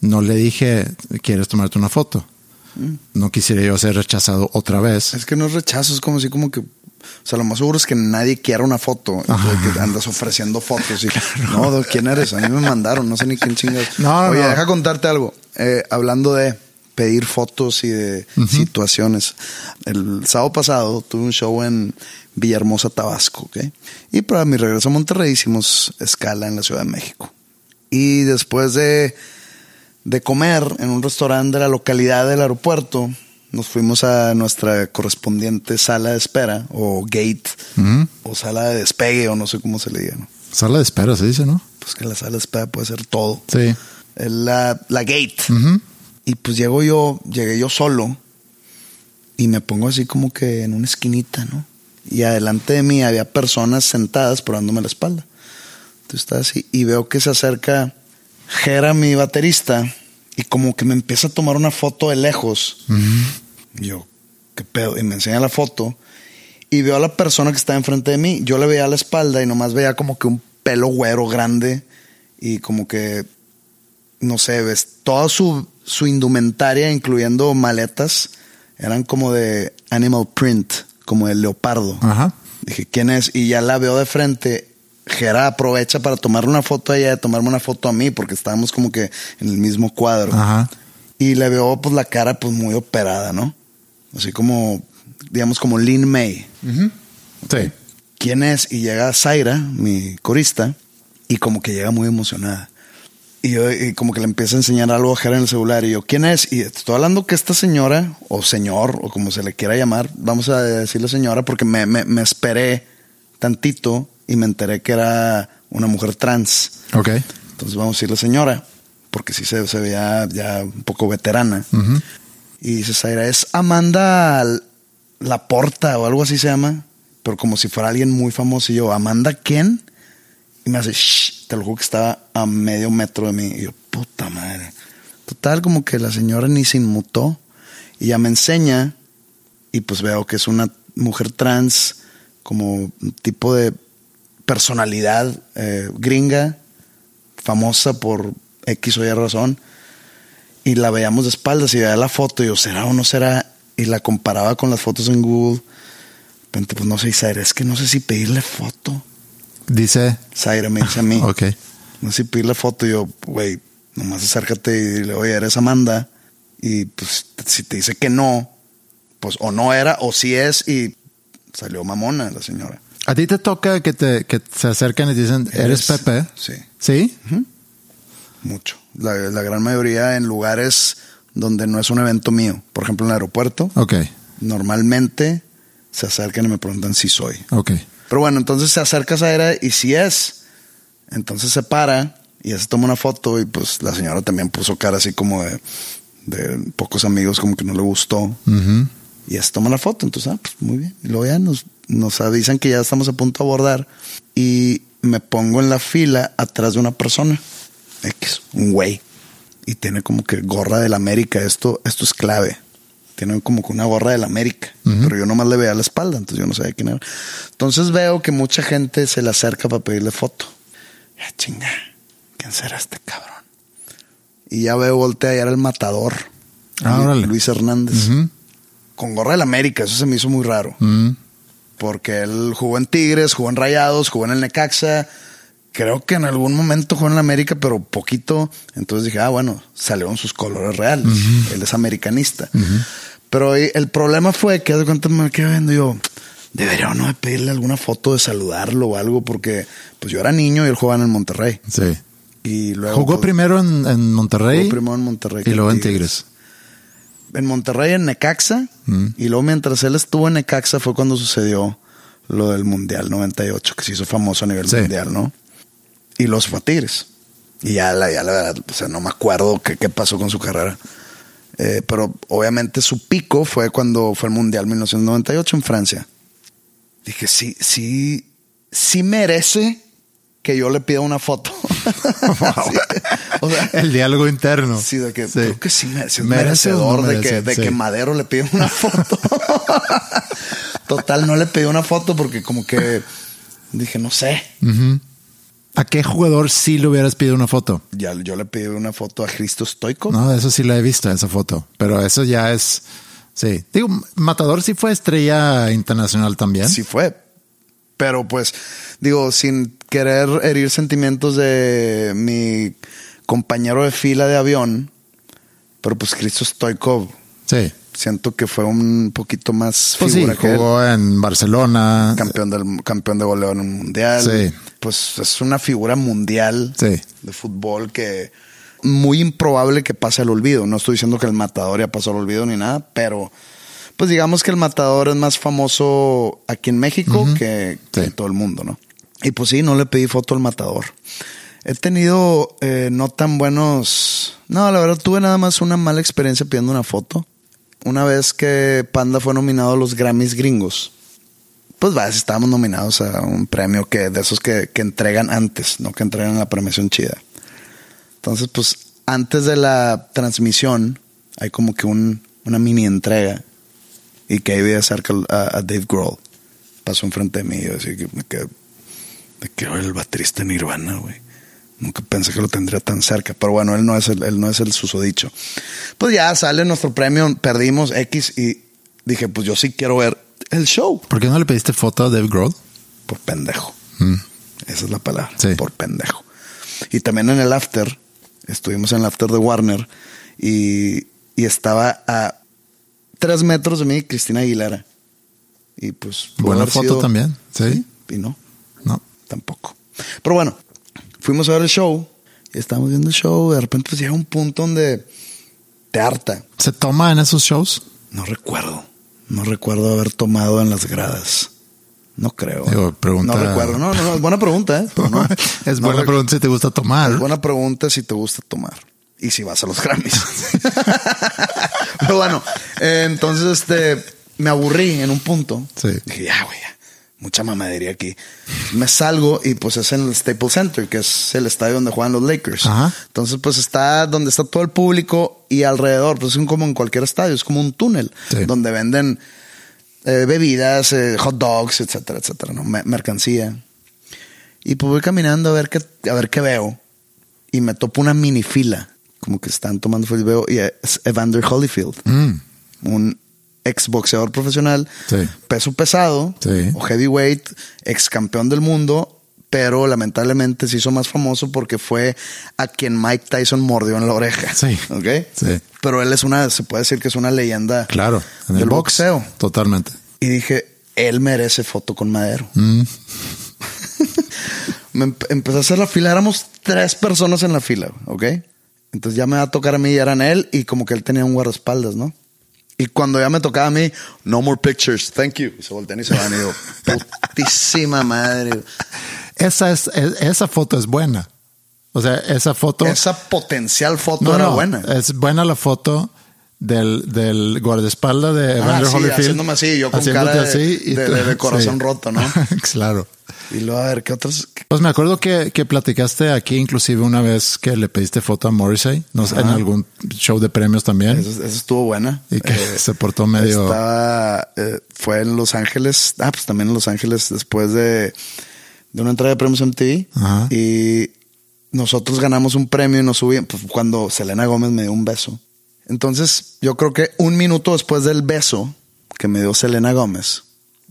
S1: no le dije, ¿quieres tomarte una foto? No quisiera yo ser rechazado otra vez.
S2: Es que no es rechazo, es como si como que... O sea, lo más seguro es que nadie quiera una foto. que andas ofreciendo fotos. Y, No, ¿quién eres? A mí me mandaron, no sé ni quién chingas.
S1: No,
S2: Oye,
S1: no.
S2: deja contarte algo. Eh, hablando de pedir fotos y de situaciones. El sábado pasado tuve un show en Villahermosa, Tabasco, ¿ok? Y para mi regreso a Monterrey hicimos escala en la Ciudad de México. Y después de, de comer en un restaurante de la localidad del aeropuerto, nos fuimos a nuestra correspondiente sala de espera, o gate, o sala de despegue, o no sé cómo se le diga, ¿no?
S1: Sala de espera, se dice, ¿no?
S2: Pues que la sala de espera puede ser todo.
S1: Sí.
S2: La, la gate. Y pues llego yo, llegué yo solo y me pongo así como que en una esquinita, ¿no? Y adelante de mí había personas sentadas probándome la espalda. Entonces estaba así y veo que se acerca Jera, mi baterista, y como que me empieza a tomar una foto de lejos. Y yo, ¿qué pedo? Y me enseña la foto y veo a la persona que está enfrente de mí. Yo le veía la espalda y nomás veía como que un pelo güero grande y como que, no sé, ves, toda su, su indumentaria, incluyendo maletas, eran como de animal print, como de leopardo.
S1: Ajá.
S2: Dije, ¿quién es? Y ya la veo de frente. Gera aprovecha para tomarle una foto a ella, tomarme una foto a mí, porque estábamos como que en el mismo cuadro.
S1: Ajá.
S2: Y le veo pues la cara pues muy operada, ¿no? Así como, digamos, como Lin May.
S1: Sí.
S2: ¿Quién es? Y llega Zaira, mi corista, y como que llega muy emocionada. Y yo y como que le empieza a enseñar algo a Jera en el celular. Y yo, ¿quién es? Y estoy hablando que esta señora, o señor, o como se le quiera llamar, vamos a decirle señora, porque me, me, me esperé tantito y me enteré que era una mujer trans.
S1: Ok.
S2: Entonces vamos a decirle señora, porque sí se, se veía ya un poco veterana. Y dice Zaira, es Amanda Laporta o algo así se llama, pero como si fuera alguien muy famoso. Y yo, ¿Amanda quién? Y me hace, shh, te lo juro que estaba a medio metro de mí. Y yo, puta madre. Total, como que la señora ni se inmutó. Y ya me enseña, y pues veo que es una mujer trans, como un tipo de personalidad eh, gringa, famosa por X o Y razón. Y la veíamos de espaldas y veía la foto y yo, ¿será o no será? Y la comparaba con las fotos en Google. De repente, pues no sé, Zaire, es que no sé si pedirle foto.
S1: Dice.
S2: Zaire me dice a mí. (laughs)
S1: Ok.
S2: No sé si pedirle foto. Y yo, güey, nomás acércate y dile, oye, eres Amanda. Y pues si te dice que no, pues o no era o sí es y salió mamona la señora.
S1: A ti te toca que te que se acercan y te dicen, ¿eres Pepe?
S2: Sí,
S1: ¿Sí?
S2: mucho. La, la gran mayoría en lugares donde no es un evento mío. Por ejemplo, en el aeropuerto.
S1: Ok.
S2: Normalmente se acercan y me preguntan si soy.
S1: Ok.
S2: Pero bueno, entonces se acerca a Zaira y si es. Entonces se para y ya se toma una foto y pues la señora también puso cara así como de, de pocos amigos, como que no le gustó.
S1: Ujú.
S2: Y ya se toma la foto. Entonces, ah, pues muy bien. Y luego ya nos, nos avisan que ya estamos a punto de abordar. Y me pongo en la fila atrás de una persona. X, un güey. Y tiene como que gorra del América. Esto, esto es clave. Tiene como que una gorra del América. Pero yo nomás le veía la espalda, entonces yo no sabía quién era. Entonces veo que mucha gente se le acerca para pedirle foto. Ya chinga, ¿quién será este cabrón? Y ya veo, voltea y era el matador.
S1: Ah.
S2: Luis Hernández. Con gorra del América, eso se me hizo muy raro. Porque él jugó en Tigres, jugó en Rayados, jugó en el Necaxa. Creo que en algún momento jugó en el América, pero poquito. Entonces dije, ah, bueno, salieron sus colores reales. Él es americanista. Pero el problema fue que de cuenta me quedé viendo yo, debería o no de pedirle alguna foto de saludarlo o algo, porque pues yo era niño y él jugaba en el Monterrey.
S1: Sí.
S2: Y luego
S1: Jugó
S2: pues,
S1: primero en, en Monterrey.
S2: jugó primero en Monterrey.
S1: Y luego en Tigres.
S2: En Monterrey, en Necaxa.
S1: Mm.
S2: Y luego mientras él estuvo en Necaxa fue cuando sucedió lo del Mundial 98, que se hizo famoso a nivel
S1: Sí.
S2: mundial, ¿no? Y los fue a Tigres. Y ya la, ya la verdad, o sea, no me acuerdo qué, qué pasó con su carrera. Eh, pero obviamente su pico fue cuando fue el Mundial 1998 en Francia. Dije, sí, sí, sí merece que yo le pida una foto. (laughs) Sí. O sea,
S1: El diálogo interno.
S2: Sí, de que
S1: Sí.
S2: creo que sí merece, es
S1: ¿Merece o no
S2: merecedor de, que, de
S1: Sí.
S2: que Madero le pida una foto. (laughs) Total, no le pedí una foto porque como que dije, no sé.
S1: ¿A qué jugador sí le hubieras pedido una foto?
S2: Ya yo le pedí una foto a Cristo Stoico.
S1: No, eso sí la he visto, esa foto. Pero eso ya es. Sí. Digo, Matador sí fue estrella internacional también.
S2: Sí fue. Pero pues, digo, sin querer herir sentimientos de mi compañero de fila de avión, pero pues Cristo Stoico
S1: Sí.
S2: siento que fue un poquito más
S1: Pues sí,
S2: que él.
S1: jugó en Barcelona.
S2: campeón del campeón de goleo en un mundial.
S1: Sí.
S2: Pues es una figura mundial
S1: Sí.
S2: de fútbol que muy improbable que pase al olvido. No estoy diciendo que el matador ya pasó al olvido ni nada, pero pues digamos que el matador es más famoso aquí en México que, en todo el mundo, ¿no? Y pues sí, no le pedí foto al matador. He tenido eh, no tan buenos. No, la verdad, tuve nada más una mala experiencia pidiendo una foto. Una vez que Panda fue nominado a los Grammys gringos, pues va, estábamos nominados a un premio que de esos que, que entregan antes, no que entregan la premiación chida. Entonces, pues antes de la transmisión hay como que un, una mini entrega y que ahí vi acerca a, a Dave Grohl. pasó enfrente de mí. Yo así que me quedé, de que "Oye, el baterista Nirvana, güey. Nunca pensé que lo tendría tan cerca, pero bueno, él no es el, él no es el susodicho. Pues ya sale nuestro premio, perdimos X y dije, pues yo sí quiero ver el show.
S1: ¿Por qué no le pediste foto a Dave Grohl?
S2: Por pendejo.
S1: Mm.
S2: Esa es la palabra.
S1: Sí.
S2: Por pendejo. Y también en el after, estuvimos en el after de Warner y, y estaba a tres metros de mí Cristina Aguilera. Y pues.
S1: Buena foto
S2: sido-
S1: también. Sí.
S2: Y No. Tampoco. Pero bueno, fuimos a ver el show. Y estábamos viendo el show. De repente pues llega un punto donde te harta.
S1: ¿Se toma en esos shows?
S2: No recuerdo. No recuerdo haber tomado en las gradas. No creo.
S1: Digo, pregunta-
S2: No recuerdo. No, no, no. Es buena pregunta, ¿eh? No. (laughs)
S1: es buena pregunta si te gusta tomar.
S2: Es buena pregunta si te gusta tomar. Y si vas a los Grammys. (laughs) Pero bueno, eh, entonces este me aburrí en un punto.
S1: Sí.
S2: Dije, ya, güey, ya. Mucha mamadería aquí. Me salgo y pues es en el Staples Center, que es el estadio donde juegan los Lakers.
S1: Ajá.
S2: Entonces, pues está donde está todo el público y alrededor, pues es como en cualquier estadio, es como un túnel
S1: Sí.
S2: donde venden eh, bebidas, eh, hot dogs, etcétera, etcétera, ¿no? Me- mercancía. Y pues voy caminando a ver qué, a ver qué veo. Y me topo una mini fila. Como que están tomando y veo. Y es Evander Holyfield.
S1: Mm.
S2: Un ex boxeador profesional.
S1: Sí.
S2: Peso pesado.
S1: Sí.
S2: O heavyweight. Ex campeón del mundo. Pero lamentablemente se hizo más famoso porque fue a quien Mike Tyson mordió en la oreja.
S1: Sí.
S2: ¿Ok?
S1: Sí.
S2: Pero él es una, se puede decir que es una leyenda.
S1: Claro. En
S2: del
S1: el box.
S2: boxeo.
S1: Totalmente.
S2: Y dije, él merece foto con Madero.
S1: Mm. (laughs)
S2: me empe- empecé a hacer la fila. Éramos tres personas en la fila, ¿ok? Entonces ya me va a tocar a mí y eran él y como que él tenía un guardaespaldas, ¿no? Y cuando ya me tocaba a mí, no more pictures, thank you. Y se voltean y se van y digo, (laughs) putísima madre.
S1: Esa, es, es- esa foto es buena. O sea, esa foto.
S2: Esa potencial foto
S1: no,
S2: era
S1: no,
S2: buena.
S1: Es buena la foto del, del guardaespaldas de
S2: Ah,
S1: Evander
S2: sí,
S1: Holyfield.
S2: haciéndome así, yo con
S1: haciéndote
S2: cara de-
S1: y
S2: de- de- de corazón roto, ¿no? (laughs)
S1: claro.
S2: Y luego a ver, ¿qué otros?
S1: Pues me acuerdo que, que platicaste aquí inclusive una vez que le pediste foto a Morrissey, no sé, en algún show de premios también.
S2: Eso, eso estuvo buena.
S1: Y que
S2: Eh,
S1: se portó medio...
S2: Estaba, eh, fue en Los Ángeles. Ah, pues también en Los Ángeles después de, de una entrega de premios MTV.
S1: Ajá.
S2: Y nosotros ganamos un premio y nos subimos. Pues cuando Selena Gómez me dio un beso. Entonces, yo creo que un minuto después del beso que me dio Selena Gómez,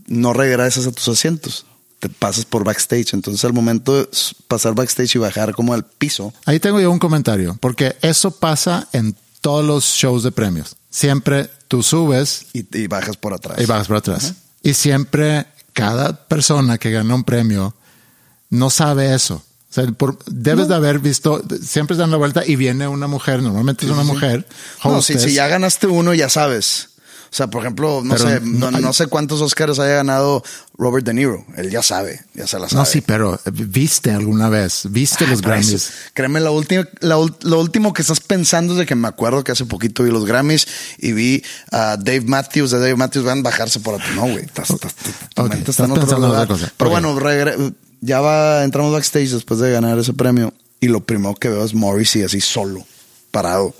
S2: no regresas a tus asientos. Te pasas por backstage. Entonces, al momento de pasar backstage y bajar como al piso,
S1: Ahí tengo yo un comentario, porque eso pasa en todos los shows de premios. Siempre tú subes
S2: y, y bajas por atrás.
S1: y vas para atrás. Y siempre cada persona que gana un premio no sabe eso. O sea, por- debes de haber visto, siempre dan la vuelta y viene una mujer, normalmente es una mujer.
S2: No, si, si ya ganaste uno, ya sabes. O sea, por ejemplo, no
S1: Pero
S2: sé,
S1: no
S2: no, no sé cuántos Oscars haya ganado Robert De Niro. Él ya sabe, ya se la sabe.
S1: No, sí, pero viste alguna vez, viste los (laughs)
S2: eso,
S1: Grammys.
S2: Créeme, la última, la lo último que estás pensando es de que me acuerdo que hace poquito vi los Grammys y vi a Dave Matthews, de Dave Matthews van a bajarse por atrás. No, güey, estás, estás- tu
S1: Ok,
S2: mente
S1: estás
S2: en otro
S1: pensando en
S2: lugar.
S1: otra cosa.
S2: Pero bueno, ya va, entramos backstage después de ganar ese premio y lo primero que veo es Morrissey así solo, parado,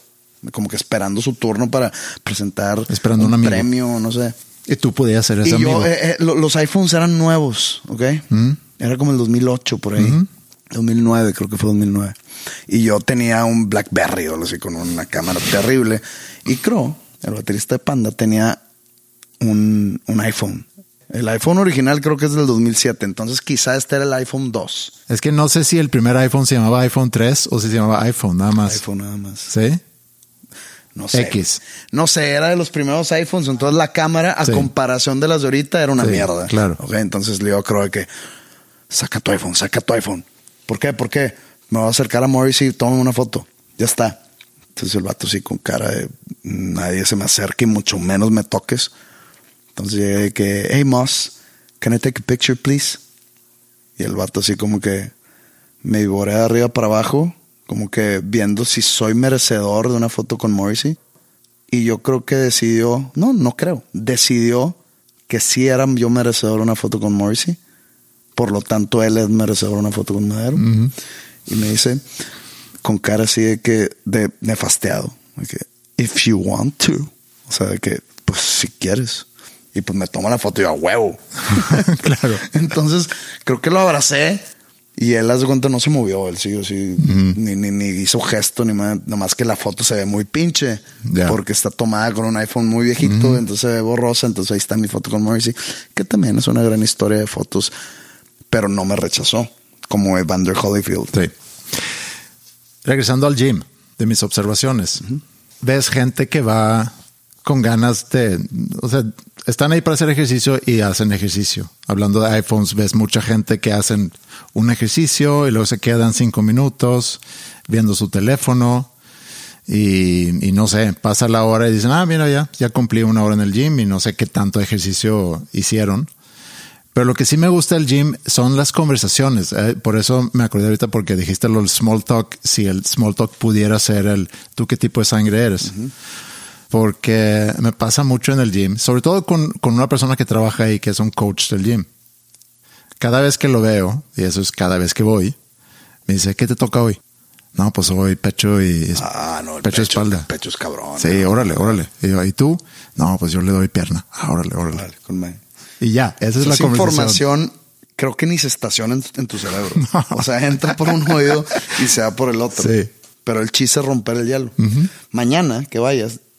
S2: como que esperando su turno para presentar
S1: Esperando un
S2: premio, no sé.
S1: Y tú podías ser ese
S2: Y
S1: amigo.
S2: yo, eh, eh, lo- los iPhones eran nuevos, ¿ok? Era como el 2008 por ahí. 2009, creo que fue 2009. Y yo tenía un Blackberry o algo así con una cámara terrible. Y Crow, el baterista de Panda, tenía un, un iPhone. El iPhone original creo que es del 2007. Entonces quizá este era el iPhone 2.
S1: Es que no sé si el primer iPhone se llamaba iPhone 3 o si se llamaba iPhone, nada más.
S2: iPhone nada más.
S1: ¿Sí?
S2: No sé.
S1: X.
S2: No sé, era de los primeros iPhones. Entonces la cámara, a
S1: Sí.
S2: comparación de las de ahorita, era una
S1: Sí,
S2: mierda.
S1: claro.
S2: Ok, entonces a Crow que saca tu iPhone, saca tu iPhone. ¿Por qué? ¿Por qué? Me voy a acercar a Morrissey y toma una foto. Ya está. Entonces el vato así con cara de nadie se me acerque y mucho menos me toques. Entonces llegué que, hey Moss, can I take a picture, please? Y el vato así como que me vivorea de arriba para abajo, como que viendo si soy merecedor de una foto con Morrissey. Y yo creo que decidió, no, no creo, decidió que sí era yo merecedor de una foto con Morrissey. Por lo tanto, él es merecedor de una foto con Madero. Y me dice, con cara así de que, de nefasteado, que, if you want to. O sea, de que, pues si quieres. Y pues me toma la foto y yo a huevo. (laughs)
S1: claro. (laughs)
S2: Entonces creo que lo abracé y él, hace cuenta, no se movió. Él sí, sí, ni, ni, ni hizo gesto, ni más, nomás que la foto se ve muy pinche porque está tomada con un iPhone muy viejito, entonces se ve borrosa. Entonces ahí está mi foto con Morrissey, que también es una gran historia de fotos, pero no me rechazó como Evander Holyfield.
S1: Sí. Regresando al gym, de mis observaciones, ves gente que va con ganas de, o sea, están ahí para hacer ejercicio y hacen ejercicio. Hablando de iPhones, ves mucha gente que hacen un ejercicio y luego se quedan cinco minutos viendo su teléfono y, no sé, pasa la hora y dicen, ah, mira, ya, ya cumplí una hora en el gym y no sé qué tanto ejercicio hicieron. Pero lo que sí me gusta del gym son las conversaciones. Eh, por eso me acordé ahorita porque dijiste lo del small talk. Si el small talk pudiera ser el tú qué tipo de sangre eres. Porque me pasa mucho en el gym, sobre todo con, con una persona que trabaja ahí, que es un coach del gym. Cada vez que lo veo, y eso es cada vez que voy, me dice, ¿qué te toca hoy? No, pues hoy pecho y
S2: Ah, no,
S1: pecho, y espalda.
S2: pecho es cabrón.
S1: Sí, órale, órale. Y, yo, ¿y tú? No, pues yo le doy pierna. Ah, órale, órale.
S2: Con
S1: Y ya, esa es la conversación.
S2: información creo que ni se estaciona en, en tu cerebro. (laughs) O sea, entra por un oído y se va por el otro.
S1: Sí.
S2: Pero el chiste es romper el hielo. Mañana que vayas,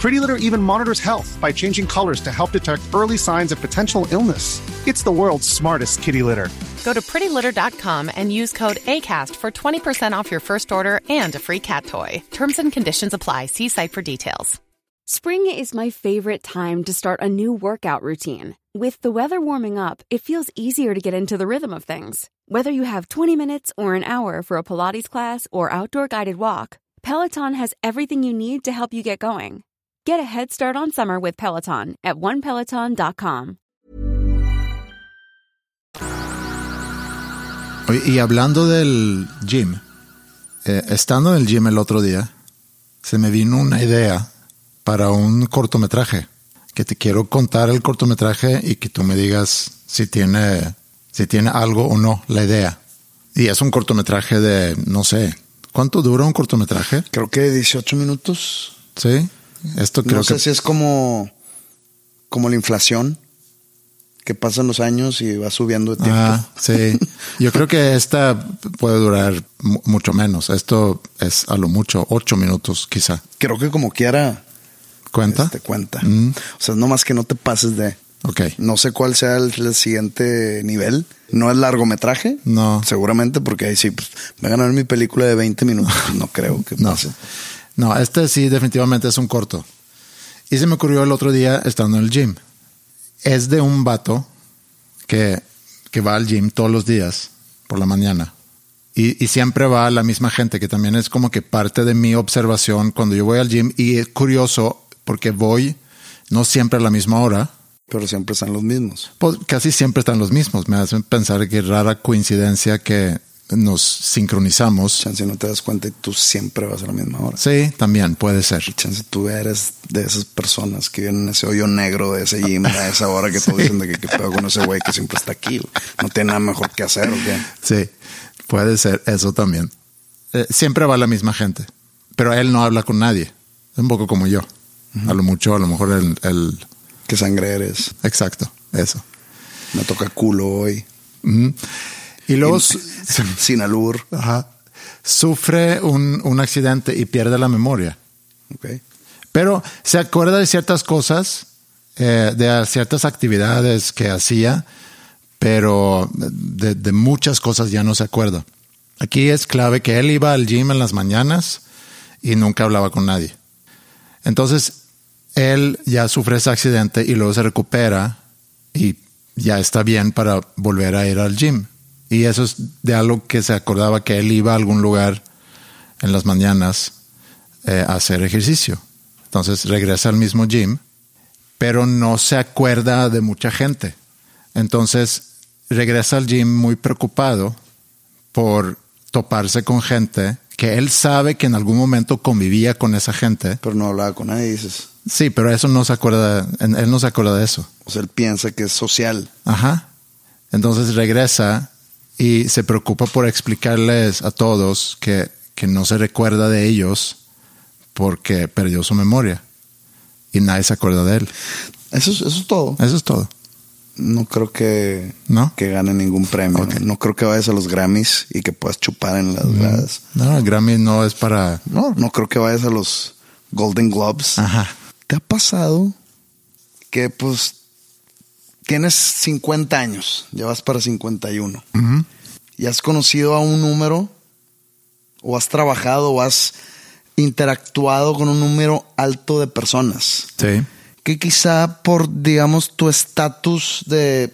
S3: Pretty Litter even monitors health by changing colors to help detect early signs of potential illness. It's the world's smartest kitty litter.
S4: Go to prettylitter.com and use code ACAST for 20% off your first order and a free cat toy. Terms and conditions apply. See site for details.
S5: Spring is my favorite time to start a new workout routine. With the weather warming up, it feels easier to get into the rhythm of things. Whether you have 20 minutes or an hour for a Pilates class or outdoor guided walk, Peloton has everything you need to help you get going. Get a head start on summer with Peloton at onepeloton.com.
S1: Y hablando del gym, eh, estando en el gym el otro día, se me vino una idea para un cortometraje. Que te quiero contar el cortometraje y que tú me digas si tiene, si tiene algo o no la idea. Y es un cortometraje de, no sé, ¿cuánto dura un cortometraje?
S2: Creo que 18 minutos.
S1: Sí. Esto creo
S2: no sé
S1: que
S2: si es como, como la inflación que pasan los años y va subiendo de tiempo.
S1: Ah, sí. (laughs) Yo creo que esta puede durar mu- mucho menos. Esto es a lo mucho ocho minutos, quizá.
S2: Creo que como quiera
S1: ¿Cuenta?
S2: te cuenta.
S1: Mm.
S2: O sea, no más que no te pases de.
S1: Ok.
S2: No sé cuál sea el, el siguiente nivel. No es largometraje.
S1: No.
S2: Seguramente, porque ahí sí, pues, me van a ver mi película de 20 minutos. No creo que (laughs)
S1: No.
S2: pase.
S1: No, este sí definitivamente es un corto. Y se me ocurrió el otro día estando en el gym. Es de un vato que, que va al gym todos los días por la mañana. Y, y siempre va la misma gente, que también es como que parte de mi observación cuando yo voy al gym. Y es curioso porque voy no siempre a la misma hora.
S2: Pero siempre están los mismos.
S1: Pues casi siempre están los mismos. Me hacen pensar que rara coincidencia que nos sincronizamos.
S2: Chance no te das cuenta y tú siempre vas a la misma hora.
S1: Sí, también puede ser.
S2: Chance tú eres de esas personas que vienen en ese hoyo negro de ese gym a esa hora que (laughs) todos dicen de que qué pedo con ese güey que siempre está aquí. No tiene nada mejor que hacer o qué.
S1: Sí, puede ser eso también. Eh, siempre va la misma gente, pero él no habla con nadie. Es un poco como yo. A lo mucho, a lo mejor el, el-
S2: ¿Qué sangre eres?
S1: Exacto, eso.
S2: Me toca culo hoy.
S1: Ujú. Y luego su- (laughs)
S2: Sin albur.
S1: ajá, sufre un, un accidente y pierde la memoria.
S2: Ok.
S1: Pero se acuerda de ciertas cosas, eh, de ciertas actividades que hacía, pero de, de muchas cosas ya no se acuerda. Aquí es clave que él iba al gym en las mañanas y nunca hablaba con nadie. Entonces, él ya sufre ese accidente y luego se recupera y ya está bien para volver a ir al gym. Y eso es de algo que se acordaba que él iba a algún lugar en las mañanas eh, a hacer ejercicio. Entonces regresa al mismo gym, pero no se acuerda de mucha gente. Entonces regresa al gym muy preocupado por toparse con gente que él sabe que en algún momento convivía con esa gente.
S2: Pero no hablaba con nadie, dices.
S1: Sí, pero eso no se acuerda, él no se acuerda de eso.
S2: O sea, él piensa que es social.
S1: Ajá. Entonces regresa y se preocupa por explicarles a todos que, que no se recuerda de ellos porque perdió su memoria y nadie se acuerda de él.
S2: Eso es, eso es todo.
S1: Eso es todo.
S2: No creo que,
S1: ¿No?
S2: que gane ningún premio. No creo que vayas a los Grammys y que puedas chupar en las gradas.
S1: No, el Grammy no es para...
S2: No, no creo que vayas a los Golden Globes.
S1: Ajá.
S2: ¿Te ha pasado que pues tienes 50 años, ya vas para 51 y has conocido a un número o has trabajado o has interactuado con un número alto de personas
S1: Sí.
S2: que quizá por, digamos, tu estatus de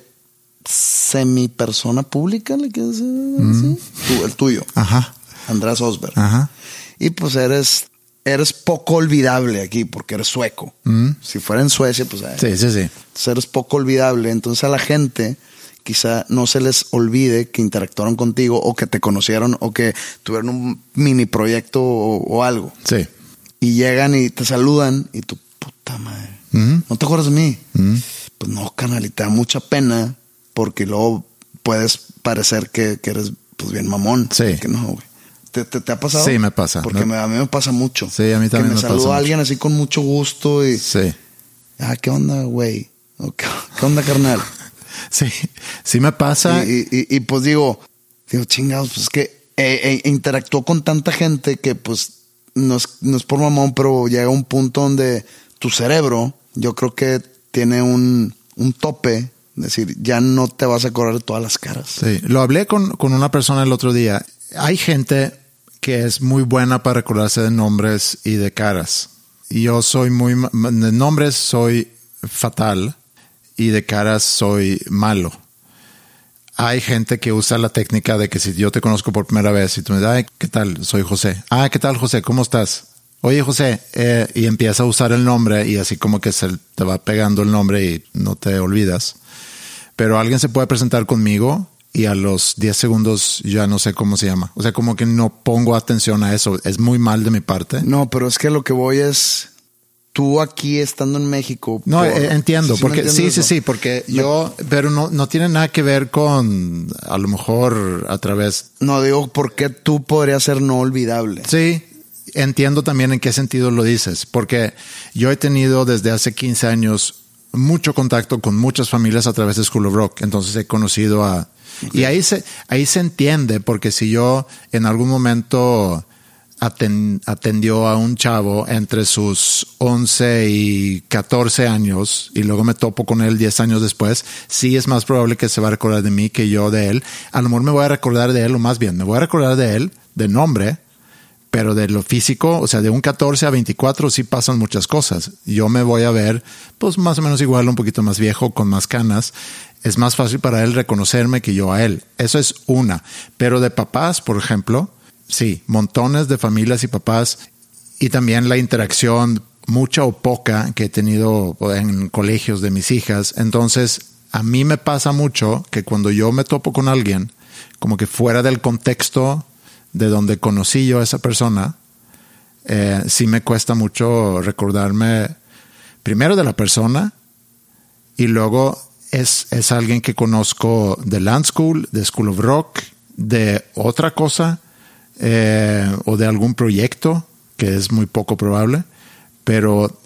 S2: semi persona pública, ¿le quieres decir? Tú, el tuyo,
S1: Ajá.
S2: Andrés Osberg.
S1: Ajá.
S2: Y pues eres, eres poco olvidable aquí porque eres sueco. Si fuera en Suecia, pues eh,
S1: Sí, sí, sí.
S2: entonces eres poco olvidable. Entonces a la gente quizá no se les olvide que interactuaron contigo o que te conocieron o que tuvieron un mini proyecto o, o algo.
S1: Sí.
S2: Y llegan y te saludan y tu puta madre.
S1: Ujú.
S2: ¿No te acuerdas de mí? Pues no, canal, y te da mucha pena porque luego puedes parecer que, que eres pues bien mamón.
S1: Sí.
S2: Que no, güey. ¿Te, te, te ha pasado?
S1: Sí, me pasa.
S2: Porque
S1: me-
S2: a mí me pasa mucho.
S1: Sí, a mí también
S2: Que me,
S1: me pasa
S2: saluda
S1: mucho.
S2: alguien así con mucho gusto y...
S1: Sí.
S2: Ah, ¿qué onda, güey? ¿Qué, qué onda, carnal? (laughs)
S1: Sí. Sí me pasa.
S2: Y, y- y- y, pues digo, digo, chingados, pues es que eh, eh, interactuó con tanta gente que pues no es, no es por mamón, pero llega un punto donde tu cerebro, yo creo que tiene un, un tope, es decir, ya no te vas a de todas las caras.
S1: Sí, lo hablé con, con una persona el otro día. Hay gente que es muy buena para recordarse de nombres y de caras. Yo soy muy, de nombres soy fatal y de caras soy malo. Hay gente que usa la técnica de que si yo te conozco por primera vez y tú me dices, ay, ¿qué tal? Soy José. Ah, ¿qué tal, José? ¿Cómo estás? Oye, José, eh, y empieza a usar el nombre y así como que se te va pegando el nombre y no te olvidas pero alguien se puede presentar conmigo y a los 10 segundos ya no sé cómo se llama. O sea, como que no pongo atención a eso. Es muy mal de mi parte.
S2: No, pero es que lo que voy es, tú aquí estando en México.
S1: No,
S2: por-
S1: eh, entiendo,
S2: me
S1: porque sí, sí, sí, porque yo, pero no, no tiene nada que ver con, a lo mejor a través,
S2: No digo por qué tú podrías ser no olvidable.
S1: sí, entiendo también en qué sentido lo dices, porque yo he tenido desde hace 15 años mucho contacto con muchas familias a través de School of Rock, entonces he conocido a... Y ahí se, ahí se entiende, porque si yo en algún momento aten- atendió a un chavo entre sus 11 y 14 años y luego me topo con él 10 años después, sí es más probable que se va a recordar de mí que yo de él. A lo mejor me voy a recordar de él, o más bien, me voy a recordar de él, de nombre, pero de lo físico, o sea, de un 14 a 24 sí pasan muchas cosas. Yo me voy a ver, pues más o menos igual, un poquito más viejo, con más canas. Es más fácil para él reconocerme que yo a él. Eso es una. Pero de papás, por ejemplo, sí, montones de familias y papás y también la interacción, mucha o poca, que he tenido en colegios de mis hijas. Entonces, a mí me pasa mucho que cuando yo me topo con alguien, como que fuera del contexto de donde conocí yo a esa persona, eh, sí me cuesta mucho recordarme primero de la persona y luego es, es alguien que conozco de Land School, de School of Rock, de otra cosa eh, o de algún proyecto, que es muy poco probable, pero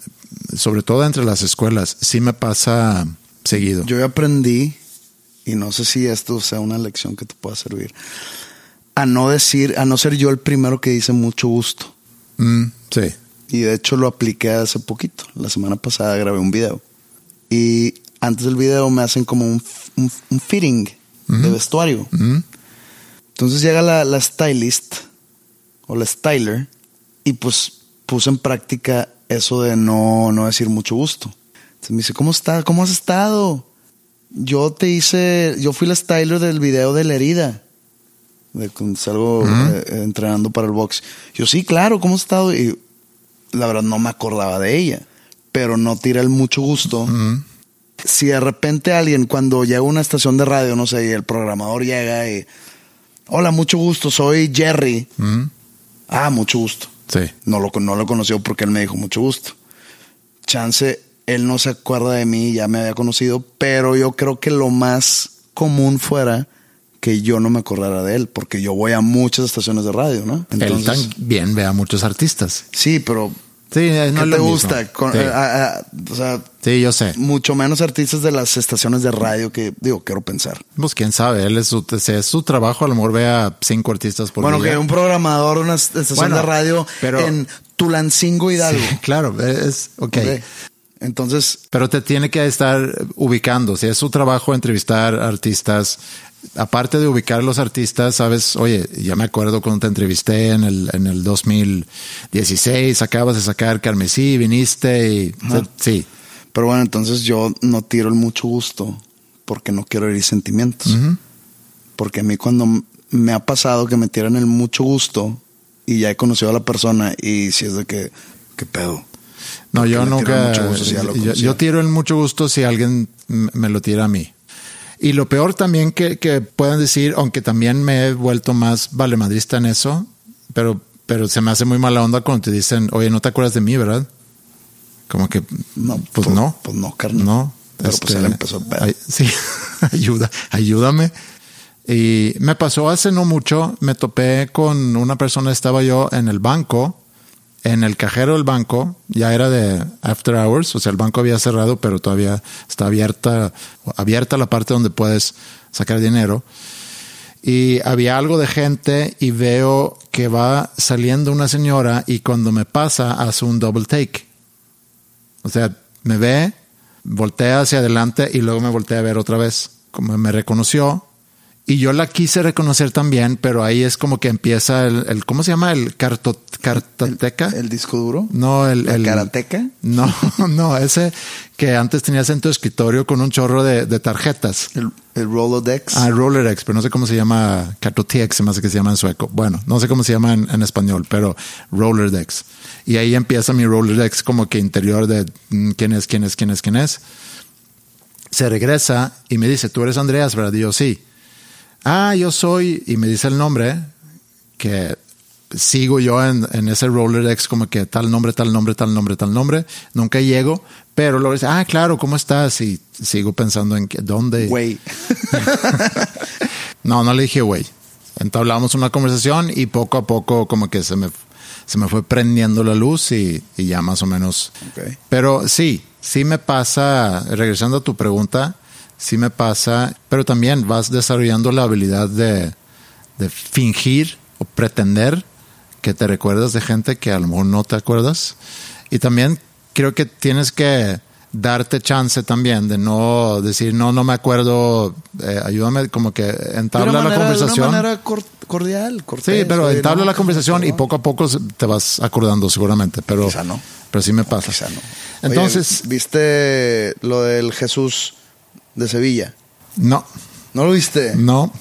S1: sobre todo entre las escuelas, sí me pasa seguido.
S2: Yo aprendí, y no sé si esto sea una lección que te pueda servir, a no decir, a no ser yo el primero que dice mucho gusto.
S1: Mm, sí.
S2: Y de hecho lo apliqué hace poquito. La semana pasada grabé un video. Y antes del video me hacen como un, un- un fitting de vestuario. Entonces llega la, la stylist o la styler y pues puse en práctica eso de no, no decir mucho gusto. Entonces me dice, ¿cómo está? ¿Cómo has estado? Yo te hice, yo fui la styler del video de la herida. De cuando salgo eh, entrenando para el box. Yo, sí, claro, ¿cómo has estado? Y la verdad no me acordaba de ella. Pero no tira el mucho gusto. Si de repente alguien, cuando llega a una estación de radio, no sé, y el programador llega y Hola, mucho gusto, soy Jerry. Ah, mucho gusto.
S1: Sí.
S2: No lo, no lo conoció porque él me dijo mucho gusto. Chance, él no se acuerda de mí, ya me había conocido, pero yo creo que lo más común fuera que yo no me acordara de él, porque yo voy a muchas estaciones de radio, ¿no?
S1: Él también ve a muchos artistas.
S2: Sí, pero
S1: Sí, eh, no
S2: ¿qué te gusta? Con-
S1: Sí.
S2: o sea,
S1: Sí, yo sé.
S2: mucho menos artistas de las estaciones de radio que, digo, quiero pensar.
S1: Pues quién sabe, él es su, si es su trabajo, a lo mejor ve a cinco artistas por
S2: bueno,
S1: día.
S2: que un programador, una estación
S1: Bueno,
S2: de radio
S1: pero-
S2: en Tulancingo Hidalgo. (laughs)
S1: Sí, claro, es ok.
S2: Ok. Entonces,
S1: Pero te tiene que estar ubicando. Si es su trabajo entrevistar artistas, aparte de ubicar los artistas, sabes, oye, ya me acuerdo cuando te entrevisté en el, en el 2016, acabas de sacar Carmesí, viniste y sí.
S2: pero bueno, entonces yo no tiro el mucho gusto porque no quiero herir sentimientos. Porque a mí cuando me ha pasado que me tiran el mucho gusto y ya he conocido a la persona y si es de que, ¿qué pedo?
S1: No, yo nunca. yo, tiro el mucho gusto si alguien me lo tira a mí. Y lo peor también que, que puedan decir, aunque también me he vuelto más valemadrista en eso, pero, pero se me hace muy mala onda cuando te dicen, oye, no te acuerdas de mí, ¿verdad? Como que,
S2: No,
S1: pues
S2: pues-
S1: no.
S2: pues no, carnal.
S1: No.
S2: Pero pues él empezó pedo.
S1: ay, (laughs) sí, ayuda, ayúdame. Y me pasó hace no mucho, me topé con una persona, estaba yo en el banco, en el cajero del banco, ya era de after hours, o sea, el banco había cerrado, pero todavía está abierta, abierta la parte donde puedes sacar dinero. Y había algo de gente y veo que va saliendo una señora y cuando me pasa hace un double take. O sea, me ve, voltea hacia adelante y luego me voltea a ver otra vez. Como me reconoció. Y yo la quise reconocer también, pero ahí es como que empieza el, el ¿cómo se llama? El carto, cartoteca.
S2: ¿El disco duro?
S1: no, el,
S2: ¿La
S1: el
S2: karateca?
S1: No, (laughs) no, ese que antes tenías en tu escritorio con un chorro de, de tarjetas.
S2: ¿El, el Rolodex?
S1: Ah, Rollerex, pero no sé cómo se llama, Cartotex, se me hace que se llama en sueco. Bueno, no sé cómo se llama en, en español, pero Rollerdex. Y ahí empieza mi Rollerdex como que interior de mm, quién es, quién es, quién es, quién es. Se regresa y me dice, tú eres Andreas, ¿verdad? Y yo, sí. Ah, yo soy, y me dice el nombre, que sigo yo en, en ese Rollerdex como que tal nombre, tal nombre, tal nombre, tal nombre. Nunca llego, pero luego dice, ah, claro, ¿cómo estás? Y sigo pensando en que, dónde.
S2: Güey. (laughs)
S1: No, no le dije güey. Entablamos una conversación y poco a poco como que se me, se me fue prendiendo la luz y, y ya más o menos. Pero sí, sí me pasa, regresando a tu pregunta, sí me pasa, pero también vas desarrollando la habilidad de, de fingir o pretender que te recuerdas de gente que a lo mejor no te acuerdas. Y también creo que tienes que darte chance también de no decir, no, no me acuerdo, eh, ayúdame, como que entabla la conversación.
S2: De una manera cor- cordial, cortés.
S1: Sí, pero
S2: oye,
S1: entabla la conversación y poco a poco te vas acordando seguramente, pero,
S2: no.
S1: pero sí me pasa. Entonces,
S2: ¿viste lo del Jesús de Sevilla?
S1: no,
S2: ¿No lo viste?
S1: no,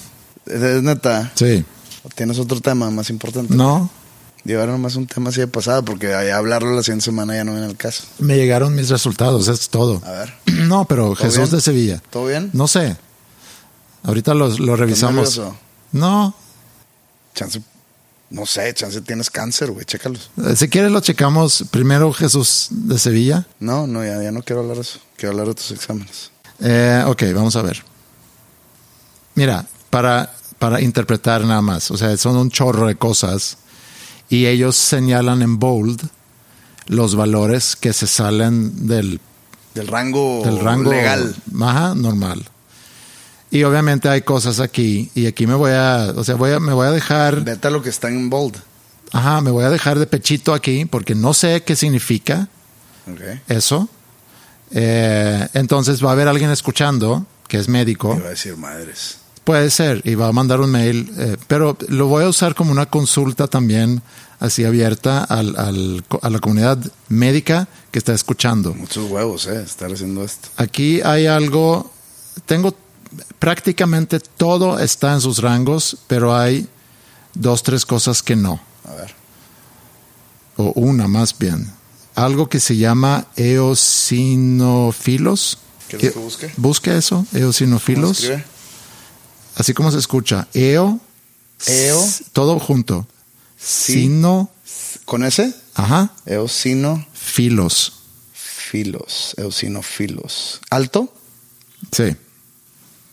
S2: Es neta.
S1: sí,
S2: ¿Tienes otro tema más importante?
S1: no.
S2: Llevar nomás un tema así de pasada, porque hablarlo la siguiente semana ya no viene al caso.
S1: Me llegaron mis resultados, es todo.
S2: A ver. (clears throat)
S1: No, pero Jesús
S2: bien?
S1: de Sevilla.
S2: ¿Todo bien?
S1: No sé. Ahorita los- lo revisamos. No,
S2: Chance, no sé, chance tienes cáncer, güey, chécalos.
S1: eh, si quieres lo checamos primero Jesús de Sevilla.
S2: No, no, ya, ya no quiero hablar de eso. Quiero hablar de tus exámenes.
S1: Eh, ok, vamos a ver. Mira, para, para interpretar nada más, o sea, son un chorro de cosas y ellos señalan en bold los valores que se salen del,
S2: Del rango,
S1: del rango
S2: legal.
S1: Ajá, normal. Y obviamente hay cosas aquí y aquí me voy a, o sea, voy a, me voy a dejar,
S2: Vete a lo que está en bold.
S1: ajá, me voy a dejar de pechito aquí porque no sé qué significa eso. Eh, entonces va a haber alguien escuchando que es médico.
S2: Iba a decir madres.
S1: Puede ser, y va a mandar un mail, eh, pero lo voy a usar como una consulta también así abierta al, al- a la comunidad médica que está escuchando.
S2: Muchos huevos, eh, estar haciendo esto.
S1: Aquí hay algo, tengo prácticamente todo está en sus rangos, pero hay dos, tres cosas que no,
S2: A ver.
S1: o una más bien. Algo que se llama eosinofilos.
S2: ¿Quieres que busque?
S1: Busque eso,
S2: ¿Cómo
S1: eosinofilos. así como se escucha, eo,
S2: Eo.
S1: Todo junto.
S2: Sí.
S1: Sino.
S2: ¿Con ese?
S1: Ajá.
S2: Eosinofilos.
S1: Filos.
S2: Eosinofilos. ¿Alto?
S1: Sí.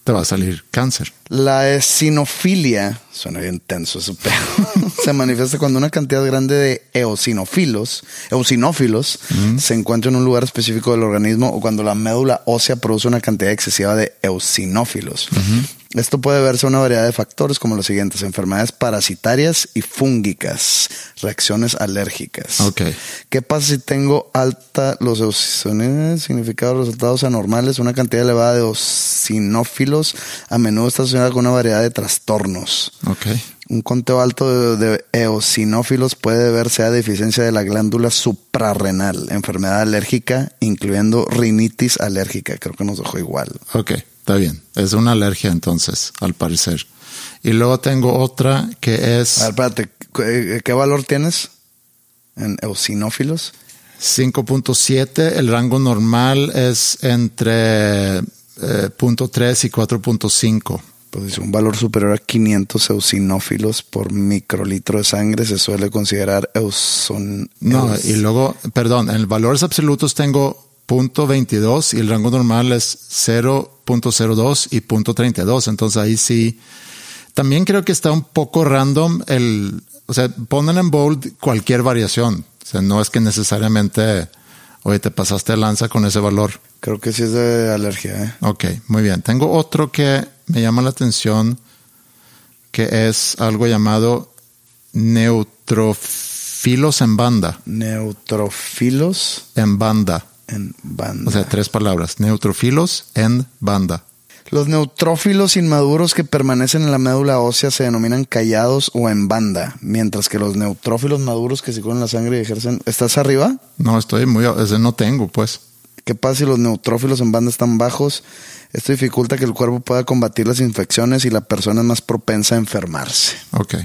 S1: Te va a salir cáncer.
S2: La eosinofilia, suena bien tenso ese pedo, (laughs) se manifiesta cuando una cantidad grande de eosinófilos, eosinófilos se encuentra en un lugar específico del organismo o cuando la médula ósea produce una cantidad excesiva de eosinófilos. Esto puede verse a una variedad de factores como los siguientes, enfermedades parasitarias y fúngicas, reacciones alérgicas.
S1: Ok.
S2: ¿Qué pasa si tengo alta los eosinofilos, significado resultados anormales? Una cantidad elevada de eosinófilos a menudo está asociada con una variedad de trastornos.
S1: Ok.
S2: Un conteo alto de, de eosinófilos puede deberse a deficiencia de la glándula suprarrenal, enfermedad alérgica, incluyendo rinitis alérgica. Creo que nos dejó igual.
S1: Ok. Está bien. Es una alergia entonces, al parecer. Y luego tengo otra que es
S2: A ver, espérate, ¿qué, qué valor tienes en eosinófilos?
S1: 5.7. El rango normal es entre eh, 0.3 y 4.5.
S2: Pues un valor superior a 500 eosinófilos por microlitro de sangre se suele considerar euson...
S1: No, y luego, perdón, en valores absolutos tengo 22 y el rango normal es 0.02 y punto 32. Entonces ahí sí. También creo que está un poco random el, o sea, ponen en bold cualquier variación. O sea, no es que necesariamente, oye, te pasaste lanza con ese valor.
S2: Creo que sí es de alergia, ¿eh?
S1: Ok, muy bien. Tengo otro que me llama la atención, que es algo llamado neutrofilos en banda.
S2: Neutrofilos
S1: En banda.
S2: En banda.
S1: O sea, tres palabras. Neutrofilos en banda.
S2: Los neutrófilos inmaduros que permanecen en la médula ósea se denominan callados o en banda, mientras que los neutrófilos maduros que circulan la sangre y ejercen... ¿Estás arriba?
S1: No, estoy muy... Ese no tengo, pues.
S2: ¿Qué pasa si los neutrófilos en banda están bajos? Esto dificulta que el cuerpo pueda combatir las infecciones y la persona es más propensa a enfermarse.
S1: Ok.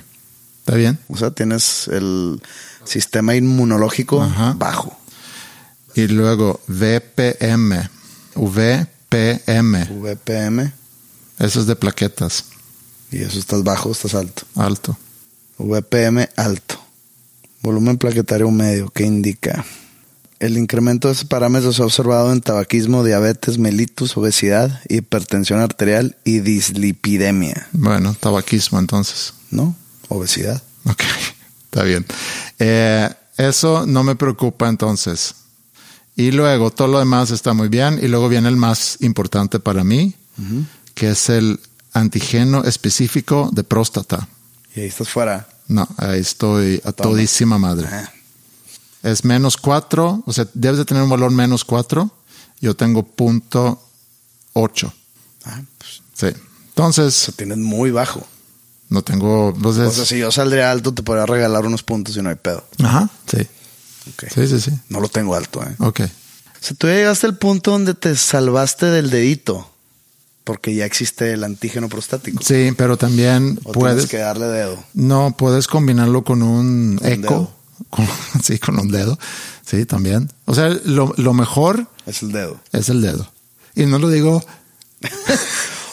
S1: ¿Está bien?
S2: O sea, tienes el sistema inmunológico
S1: Ajá.
S2: bajo.
S1: Y luego VPM. VPM.
S2: VPM.
S1: Eso es de plaquetas.
S2: Y eso estás bajo, estás alto.
S1: Alto.
S2: VPM alto. Volumen plaquetario medio, que indica. El incremento de estos parámetros se ha observado en tabaquismo, diabetes, mellitus, obesidad, hipertensión arterial y dislipidemia.
S1: Bueno, tabaquismo entonces.
S2: ¿No? Obesidad.
S1: Ok. (laughs) Está bien. Eh, eso no me preocupa entonces. Y luego todo lo demás está muy bien. Y luego viene el más importante para mí, que es el antígeno específico de próstata.
S2: Y ahí estás fuera.
S1: No, ahí estoy a todísima madre.
S2: Ah,
S1: Es menos cuatro, o sea, debes de tener un valor menos cuatro. Yo tengo punto ocho.
S2: ah, pues,
S1: Sí. Entonces,
S2: lo tienes muy bajo.
S1: no tengo. Entonces,
S2: O sea, si yo saldría alto, te podría regalar unos puntos y no hay pedo.
S1: Ajá, sí. Sí, sí, sí.
S2: No lo tengo alto, ¿eh?
S1: Ok.
S2: O sea, tú ya llegaste al punto donde te salvaste del dedito. Porque ya existe el antígeno prostático.
S1: Sí, pero también
S2: O
S1: puedes.
S2: que darle dedo.
S1: No, puedes combinarlo con un eco. (laughs) Con- sí, con un dedo. Sí, también. O sea, lo, lo mejor
S2: Es el dedo.
S1: es el dedo. Y no lo digo, (laughs)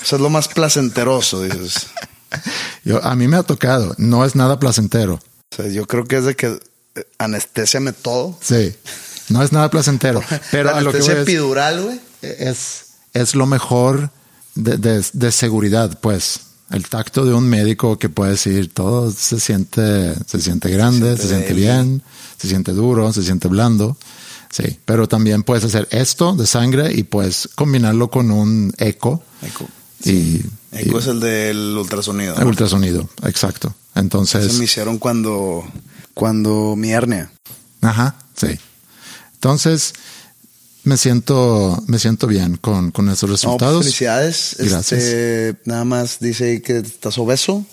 S2: O sea, es lo más placenteroso, dices. (laughs)
S1: yo, a mí me ha tocado. No es nada placentero.
S2: O sea, yo creo que es de que anestesiame todo.
S1: Sí. No es nada placentero. (laughs) Pero a lo que voy
S2: anestesia
S1: es,
S2: epidural, güey.
S1: es, es lo mejor de, de- de seguridad, pues. El tacto de un médico que puede decir todo se siente, se siente grande, se siente, bien, se siente duro, se siente blando. Sí, pero también puedes hacer esto de sangre y puedes combinarlo con un eco
S2: Eco.
S1: y,
S2: Eco
S1: y-
S2: es el del ultrasonido.
S1: el ultrasonido. Exacto. Entonces,
S2: me hicieron cuando, cuando mi hernia.
S1: Ajá, sí. Entonces, me siento, me siento bien con, con esos
S2: No, pues,
S1: resultados.
S2: felicidades.
S1: Gracias.
S2: Este, nada más dice ahí que estás obeso.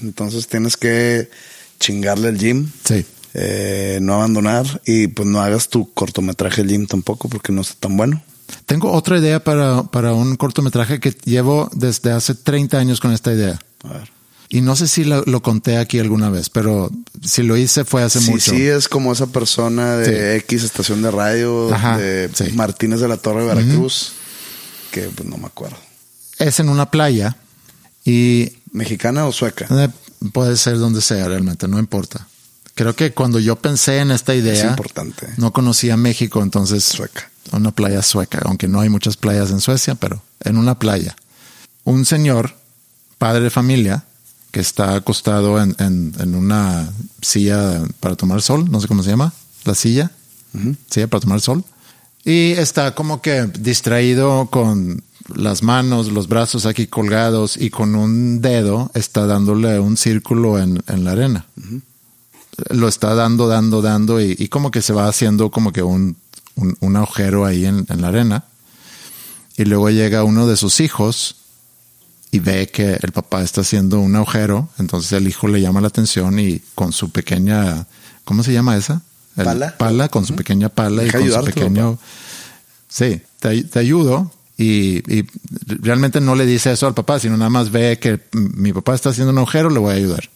S2: Entonces tienes que chingarle el gym.
S1: Sí.
S2: eh, no abandonar y pues no hagas tu cortometraje gym tampoco porque no está tan bueno.
S1: Tengo otra idea para, para un cortometraje que llevo desde hace 30 años con esta idea.
S2: A ver.
S1: Y no sé si lo, lo conté aquí alguna vez, pero si lo hice fue hace
S2: Sí,
S1: mucho.
S2: sí, es como esa persona de X estación de radio
S1: Ajá,
S2: de
S1: sí.
S2: Martínez de la Torre, Veracruz, que pues no me acuerdo.
S1: Es en una playa y
S2: ¿Mexicana o sueca?
S1: Eh, puede ser donde sea realmente, no importa. Creo que cuando yo pensé en esta idea,
S2: Es importante.
S1: no conocía México, entonces
S2: Sueca.
S1: una playa sueca, aunque no hay muchas playas en Suecia, pero en una playa. Un señor, padre de familia, que está acostado en, en- en una silla para tomar sol, no sé cómo se llama, la silla, silla para tomar sol, y está como que distraído con las manos, los brazos aquí colgados y con un dedo está dándole un círculo en, en la arena. Lo está dando, dando, dando y, y como que se va haciendo como que un, un, un agujero ahí en, en la arena. Y luego llega uno de sus hijos y ve que el papá está haciendo un agujero, entonces el hijo le llama la atención y con su pequeña, ¿cómo se llama esa? El-
S2: Pala.
S1: Pala, con su pequeña pala
S2: Deja
S1: y con su pequeño... Sí, te, te ayudo y, y realmente no le dice eso al papá, sino nada más ve que mi papá está haciendo un agujero, le voy a ayudar.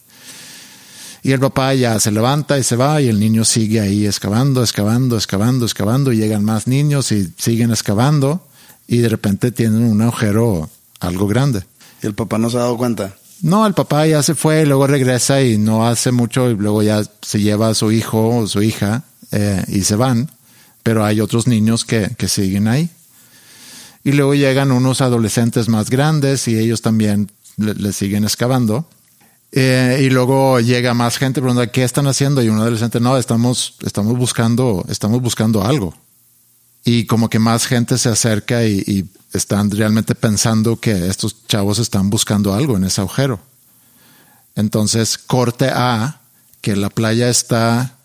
S1: Y el papá ya se levanta y se va y el niño sigue ahí excavando, excavando, excavando, excavando y llegan más niños y siguen excavando y de repente tienen un agujero algo grande.
S2: ¿Y el papá no se ha dado cuenta?
S1: No, el papá ya se fue y luego regresa y no hace mucho y luego ya se lleva a su hijo o su hija eh, y se van, pero hay otros niños que, que siguen ahí. Y luego llegan unos adolescentes más grandes y ellos también le, siguen excavando. Eh, y luego llega más gente preguntando qué están haciendo y un adolescente no estamos estamos buscando estamos buscando algo y como que más gente se acerca y, y están realmente pensando que estos chavos están buscando algo en ese agujero entonces corte a que la playa está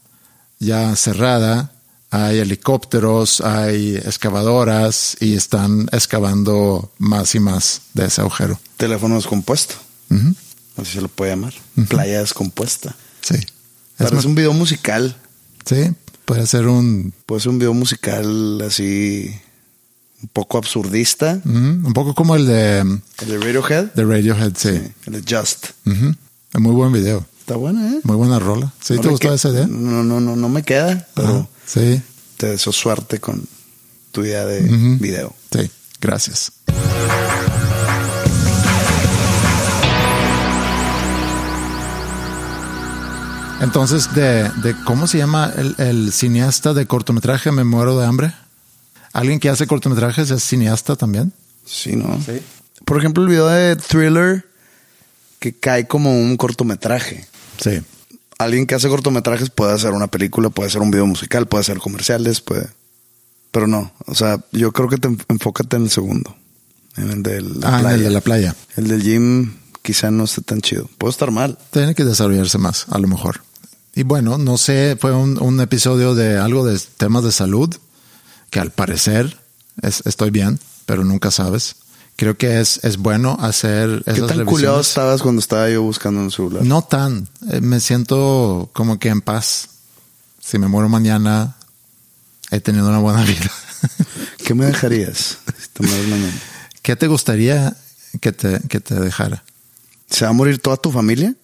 S1: ya cerrada hay helicópteros hay excavadoras y están excavando más y más de ese agujero
S2: Teléfono descompuesto.
S1: Ujú.
S2: Así se lo puede llamar. Playa descompuesta.
S1: sí es
S2: Parece un video musical.
S1: Sí, puede ser un,
S2: Puede ser un video musical así un poco absurdista.
S1: ujú, un poco como el de,
S2: El de Radiohead.
S1: de Radiohead, sí.
S2: Sí, El de Just.
S1: Ujú. Es muy buen video,
S2: Está buena, ¿eh?
S1: muy buena rola. ¿Sí
S2: No
S1: te gustó esa idea?
S2: No, no, no, no me queda, pero
S1: Ajá, Sí,
S2: te deseo suerte con tu idea de video.
S1: sí, gracias. Entonces, de, de ¿cómo se llama el, el cineasta de cortometraje Me muero de hambre? ¿Alguien que hace cortometrajes es cineasta también?
S2: Sí, ¿no? Por ejemplo, el video de Thriller que cae como un cortometraje.
S1: Sí.
S2: Alguien que hace cortometrajes puede hacer una película, puede hacer un video musical, puede hacer comerciales, puede. Pero no, o sea, yo creo que te en- enfócate en el segundo, en el de la
S1: Ah, en
S2: playa.
S1: el de la playa.
S2: El del gym quizá no esté tan chido. Puedo estar mal.
S1: Tiene que desarrollarse más, a lo mejor. Y bueno, no sé, fue un, un episodio de algo de temas de salud, que al parecer es- estoy bien, pero nunca sabes. Creo que es, es bueno hacer
S2: ¿Qué
S1: esas
S2: tan
S1: revisiones.
S2: culiado estabas cuando estaba yo buscando un celular?
S1: No tan. Eh, Me siento como que en paz. Si me muero mañana, he tenido una buena (laughs) vida.
S2: ¿Qué me dejarías si te mueres mañana?
S1: ¿Qué te gustaría que te, que te dejara?
S2: ¿Se va a morir toda tu familia?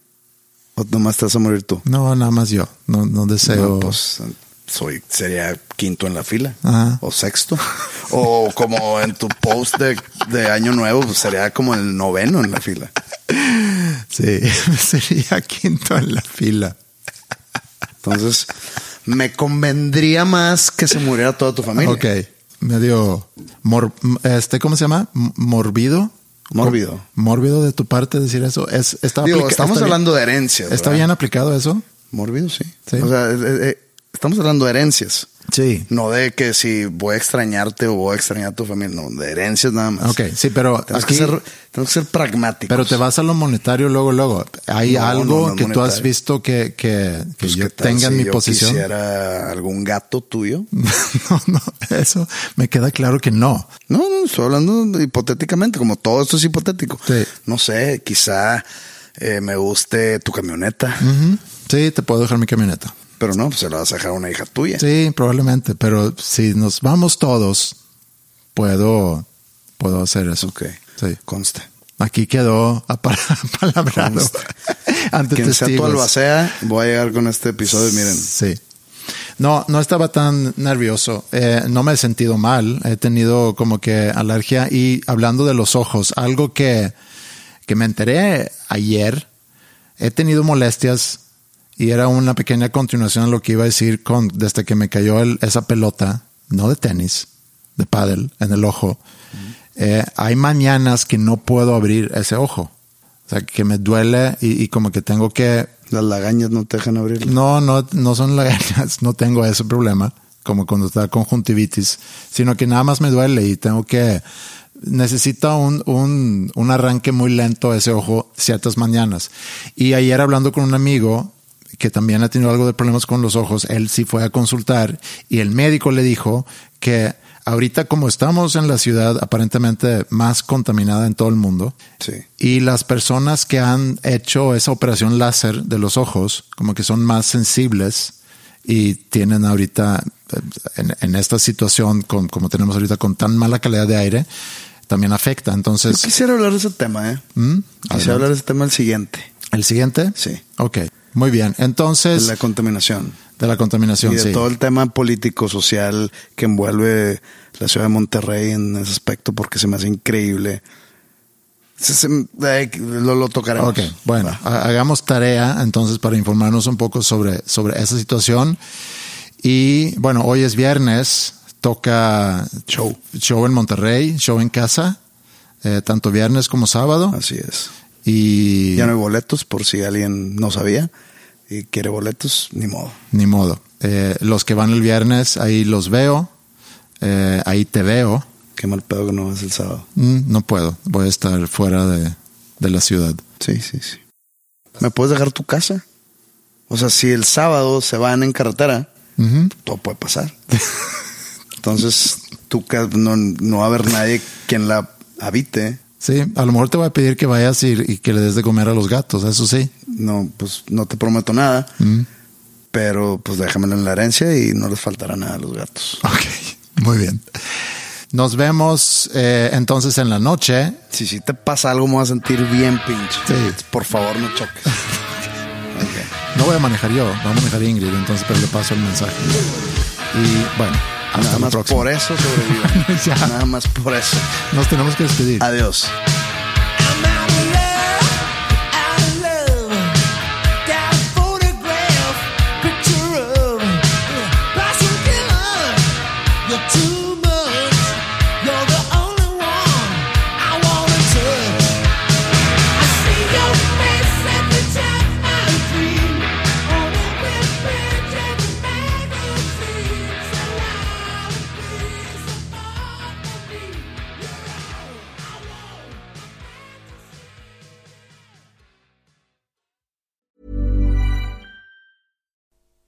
S2: ¿O nomás te vas a morir tú?
S1: No, nada más yo. No, no deseo.
S2: No, pues soy, sería quinto en la fila.
S1: Ajá.
S2: O sexto. o como en tu post de, de año nuevo, pues sería como el noveno en la fila.
S1: Sí, (laughs) sería quinto en la fila.
S2: Entonces, me convendría más que se muriera toda tu familia.
S1: Ok, medio mor, este, ¿cómo se llama? Morbido.
S2: Mórbido.
S1: Mórbido de tu parte decir eso. Es, está
S2: Digo, estamos
S1: está bien-
S2: hablando de herencias.
S1: ¿Está bien aplicado eso?
S2: Mórbido, sí.
S1: Sí.
S2: O sea, eh, eh, estamos hablando de herencias.
S1: Sí.
S2: No de que si voy a extrañarte o voy a extrañar a tu familia. No, de herencias nada más.
S1: Ok, sí, pero
S2: Tenemos,
S1: aquí-
S2: que, ser, tenemos que ser pragmáticos.
S1: Pero te vas a lo monetario luego, luego. ¿Hay
S2: No,
S1: algo
S2: no, no
S1: que tú has visto que, que, que
S2: Pues,
S1: yo
S2: ¿qué tal
S1: tenga en
S2: si
S1: mi
S2: yo
S1: posición?
S2: quisiera algún gato tuyo? (laughs)
S1: no, no, eso me queda claro que no.
S2: No, no, estoy hablando hipotéticamente, como todo esto es hipotético.
S1: Sí.
S2: No sé, quizá eh, me guste tu camioneta.
S1: Sí, te puedo dejar mi camioneta.
S2: Pero no, pues se la vas a dejar a una hija tuya.
S1: Sí, probablemente, pero si nos vamos todos, puedo, puedo hacer eso.
S2: Ok.
S1: Sí.
S2: Conste.
S1: Aquí quedó (laughs) apalabrado (laughs) ante
S2: Quien sea tu
S1: testigos.
S2: albacea, voy a llegar con este episodio. Miren,
S1: Sí. No, no estaba tan nervioso. Eh, no me he sentido mal. He tenido como que alergia y hablando de los ojos, algo que, que me enteré ayer. He tenido molestias y era una pequeña continuación a lo que iba a decir con desde que me cayó el- esa pelota, no de tenis, de pádel en el ojo. Eh, hay mañanas que no puedo abrir ese ojo. O sea, que me duele y, y como que tengo que
S2: Las lagañas no te dejan abrirlo.
S1: no, no, no son lagañas, (laughs) no tengo ese problema, como cuando está conjuntivitis, sino que nada más me duele y tengo que, necesita un, un, un arranque muy lento ese ojo ciertas mañanas. Y ayer hablando con un amigo que también ha tenido algo de problemas con los ojos, él sí fue a consultar y el médico le dijo que ahorita como estamos en la ciudad aparentemente más contaminada en todo el mundo,
S2: Sí.
S1: y las personas que han hecho esa operación láser de los ojos, como que son más sensibles y tienen ahorita, en, en esta situación, con, como tenemos ahorita con tan mala calidad de aire, también afecta.
S2: Yo
S1: Entonces,
S2: quisiera hablar de ese tema, ¿eh?
S1: ¿Mm?
S2: Quisiera hablar de ese tema el siguiente.
S1: ¿el siguiente?
S2: Sí.
S1: Ok, muy bien.
S2: De
S1: Entonces,
S2: la contaminación.
S1: de la contaminación,
S2: y de
S1: sí.
S2: todo el tema político, social que envuelve la ciudad de Monterrey en ese aspecto, porque se me hace increíble. Se- se- eh, lo, lo tocaremos.
S1: Ok, bueno,
S2: Va.
S1: hagamos tarea entonces para informarnos un poco sobre, sobre esa situación. Y bueno, hoy es viernes, toca
S2: Show.
S1: show en Monterrey, show en casa, eh, tanto viernes como sábado.
S2: Así es.
S1: Y
S2: Ya no hay boletos, por si alguien no sabía y quiere boletos, ni modo.
S1: ni modo. Eh, los que van el viernes, ahí los veo, eh, ahí te veo.
S2: Qué mal pedo que no es el sábado.
S1: Mm, no puedo, voy a estar fuera de, de la ciudad.
S2: Sí, sí, sí. ¿Me puedes dejar tu casa? O sea, si el sábado se van en carretera, todo puede pasar. (laughs) Entonces, tu casa no, no va a haber nadie quien la habite.
S1: Sí, a lo mejor te voy a pedir que vayas y, y que le des de comer a los gatos, eso sí.
S2: No, pues no te prometo nada,
S1: Mm.
S2: pero pues déjamelo en la herencia y no les faltará nada a los gatos. (laughs)
S1: Ok, muy bien. Nos vemos eh, entonces en la noche.
S2: Si si te pasa algo, me voy a sentir bien pinche.
S1: Sí.
S2: Por favor, no choques. (laughs)
S1: No voy a manejar yo, va a manejar Ingrid, entonces pero le paso el mensaje. Y bueno, hasta
S2: Nada más
S1: próxima.
S2: por eso sobrevivo. (laughs)
S1: Ya.
S2: Nada más por eso.
S1: Nos tenemos que despedir.
S2: Adiós.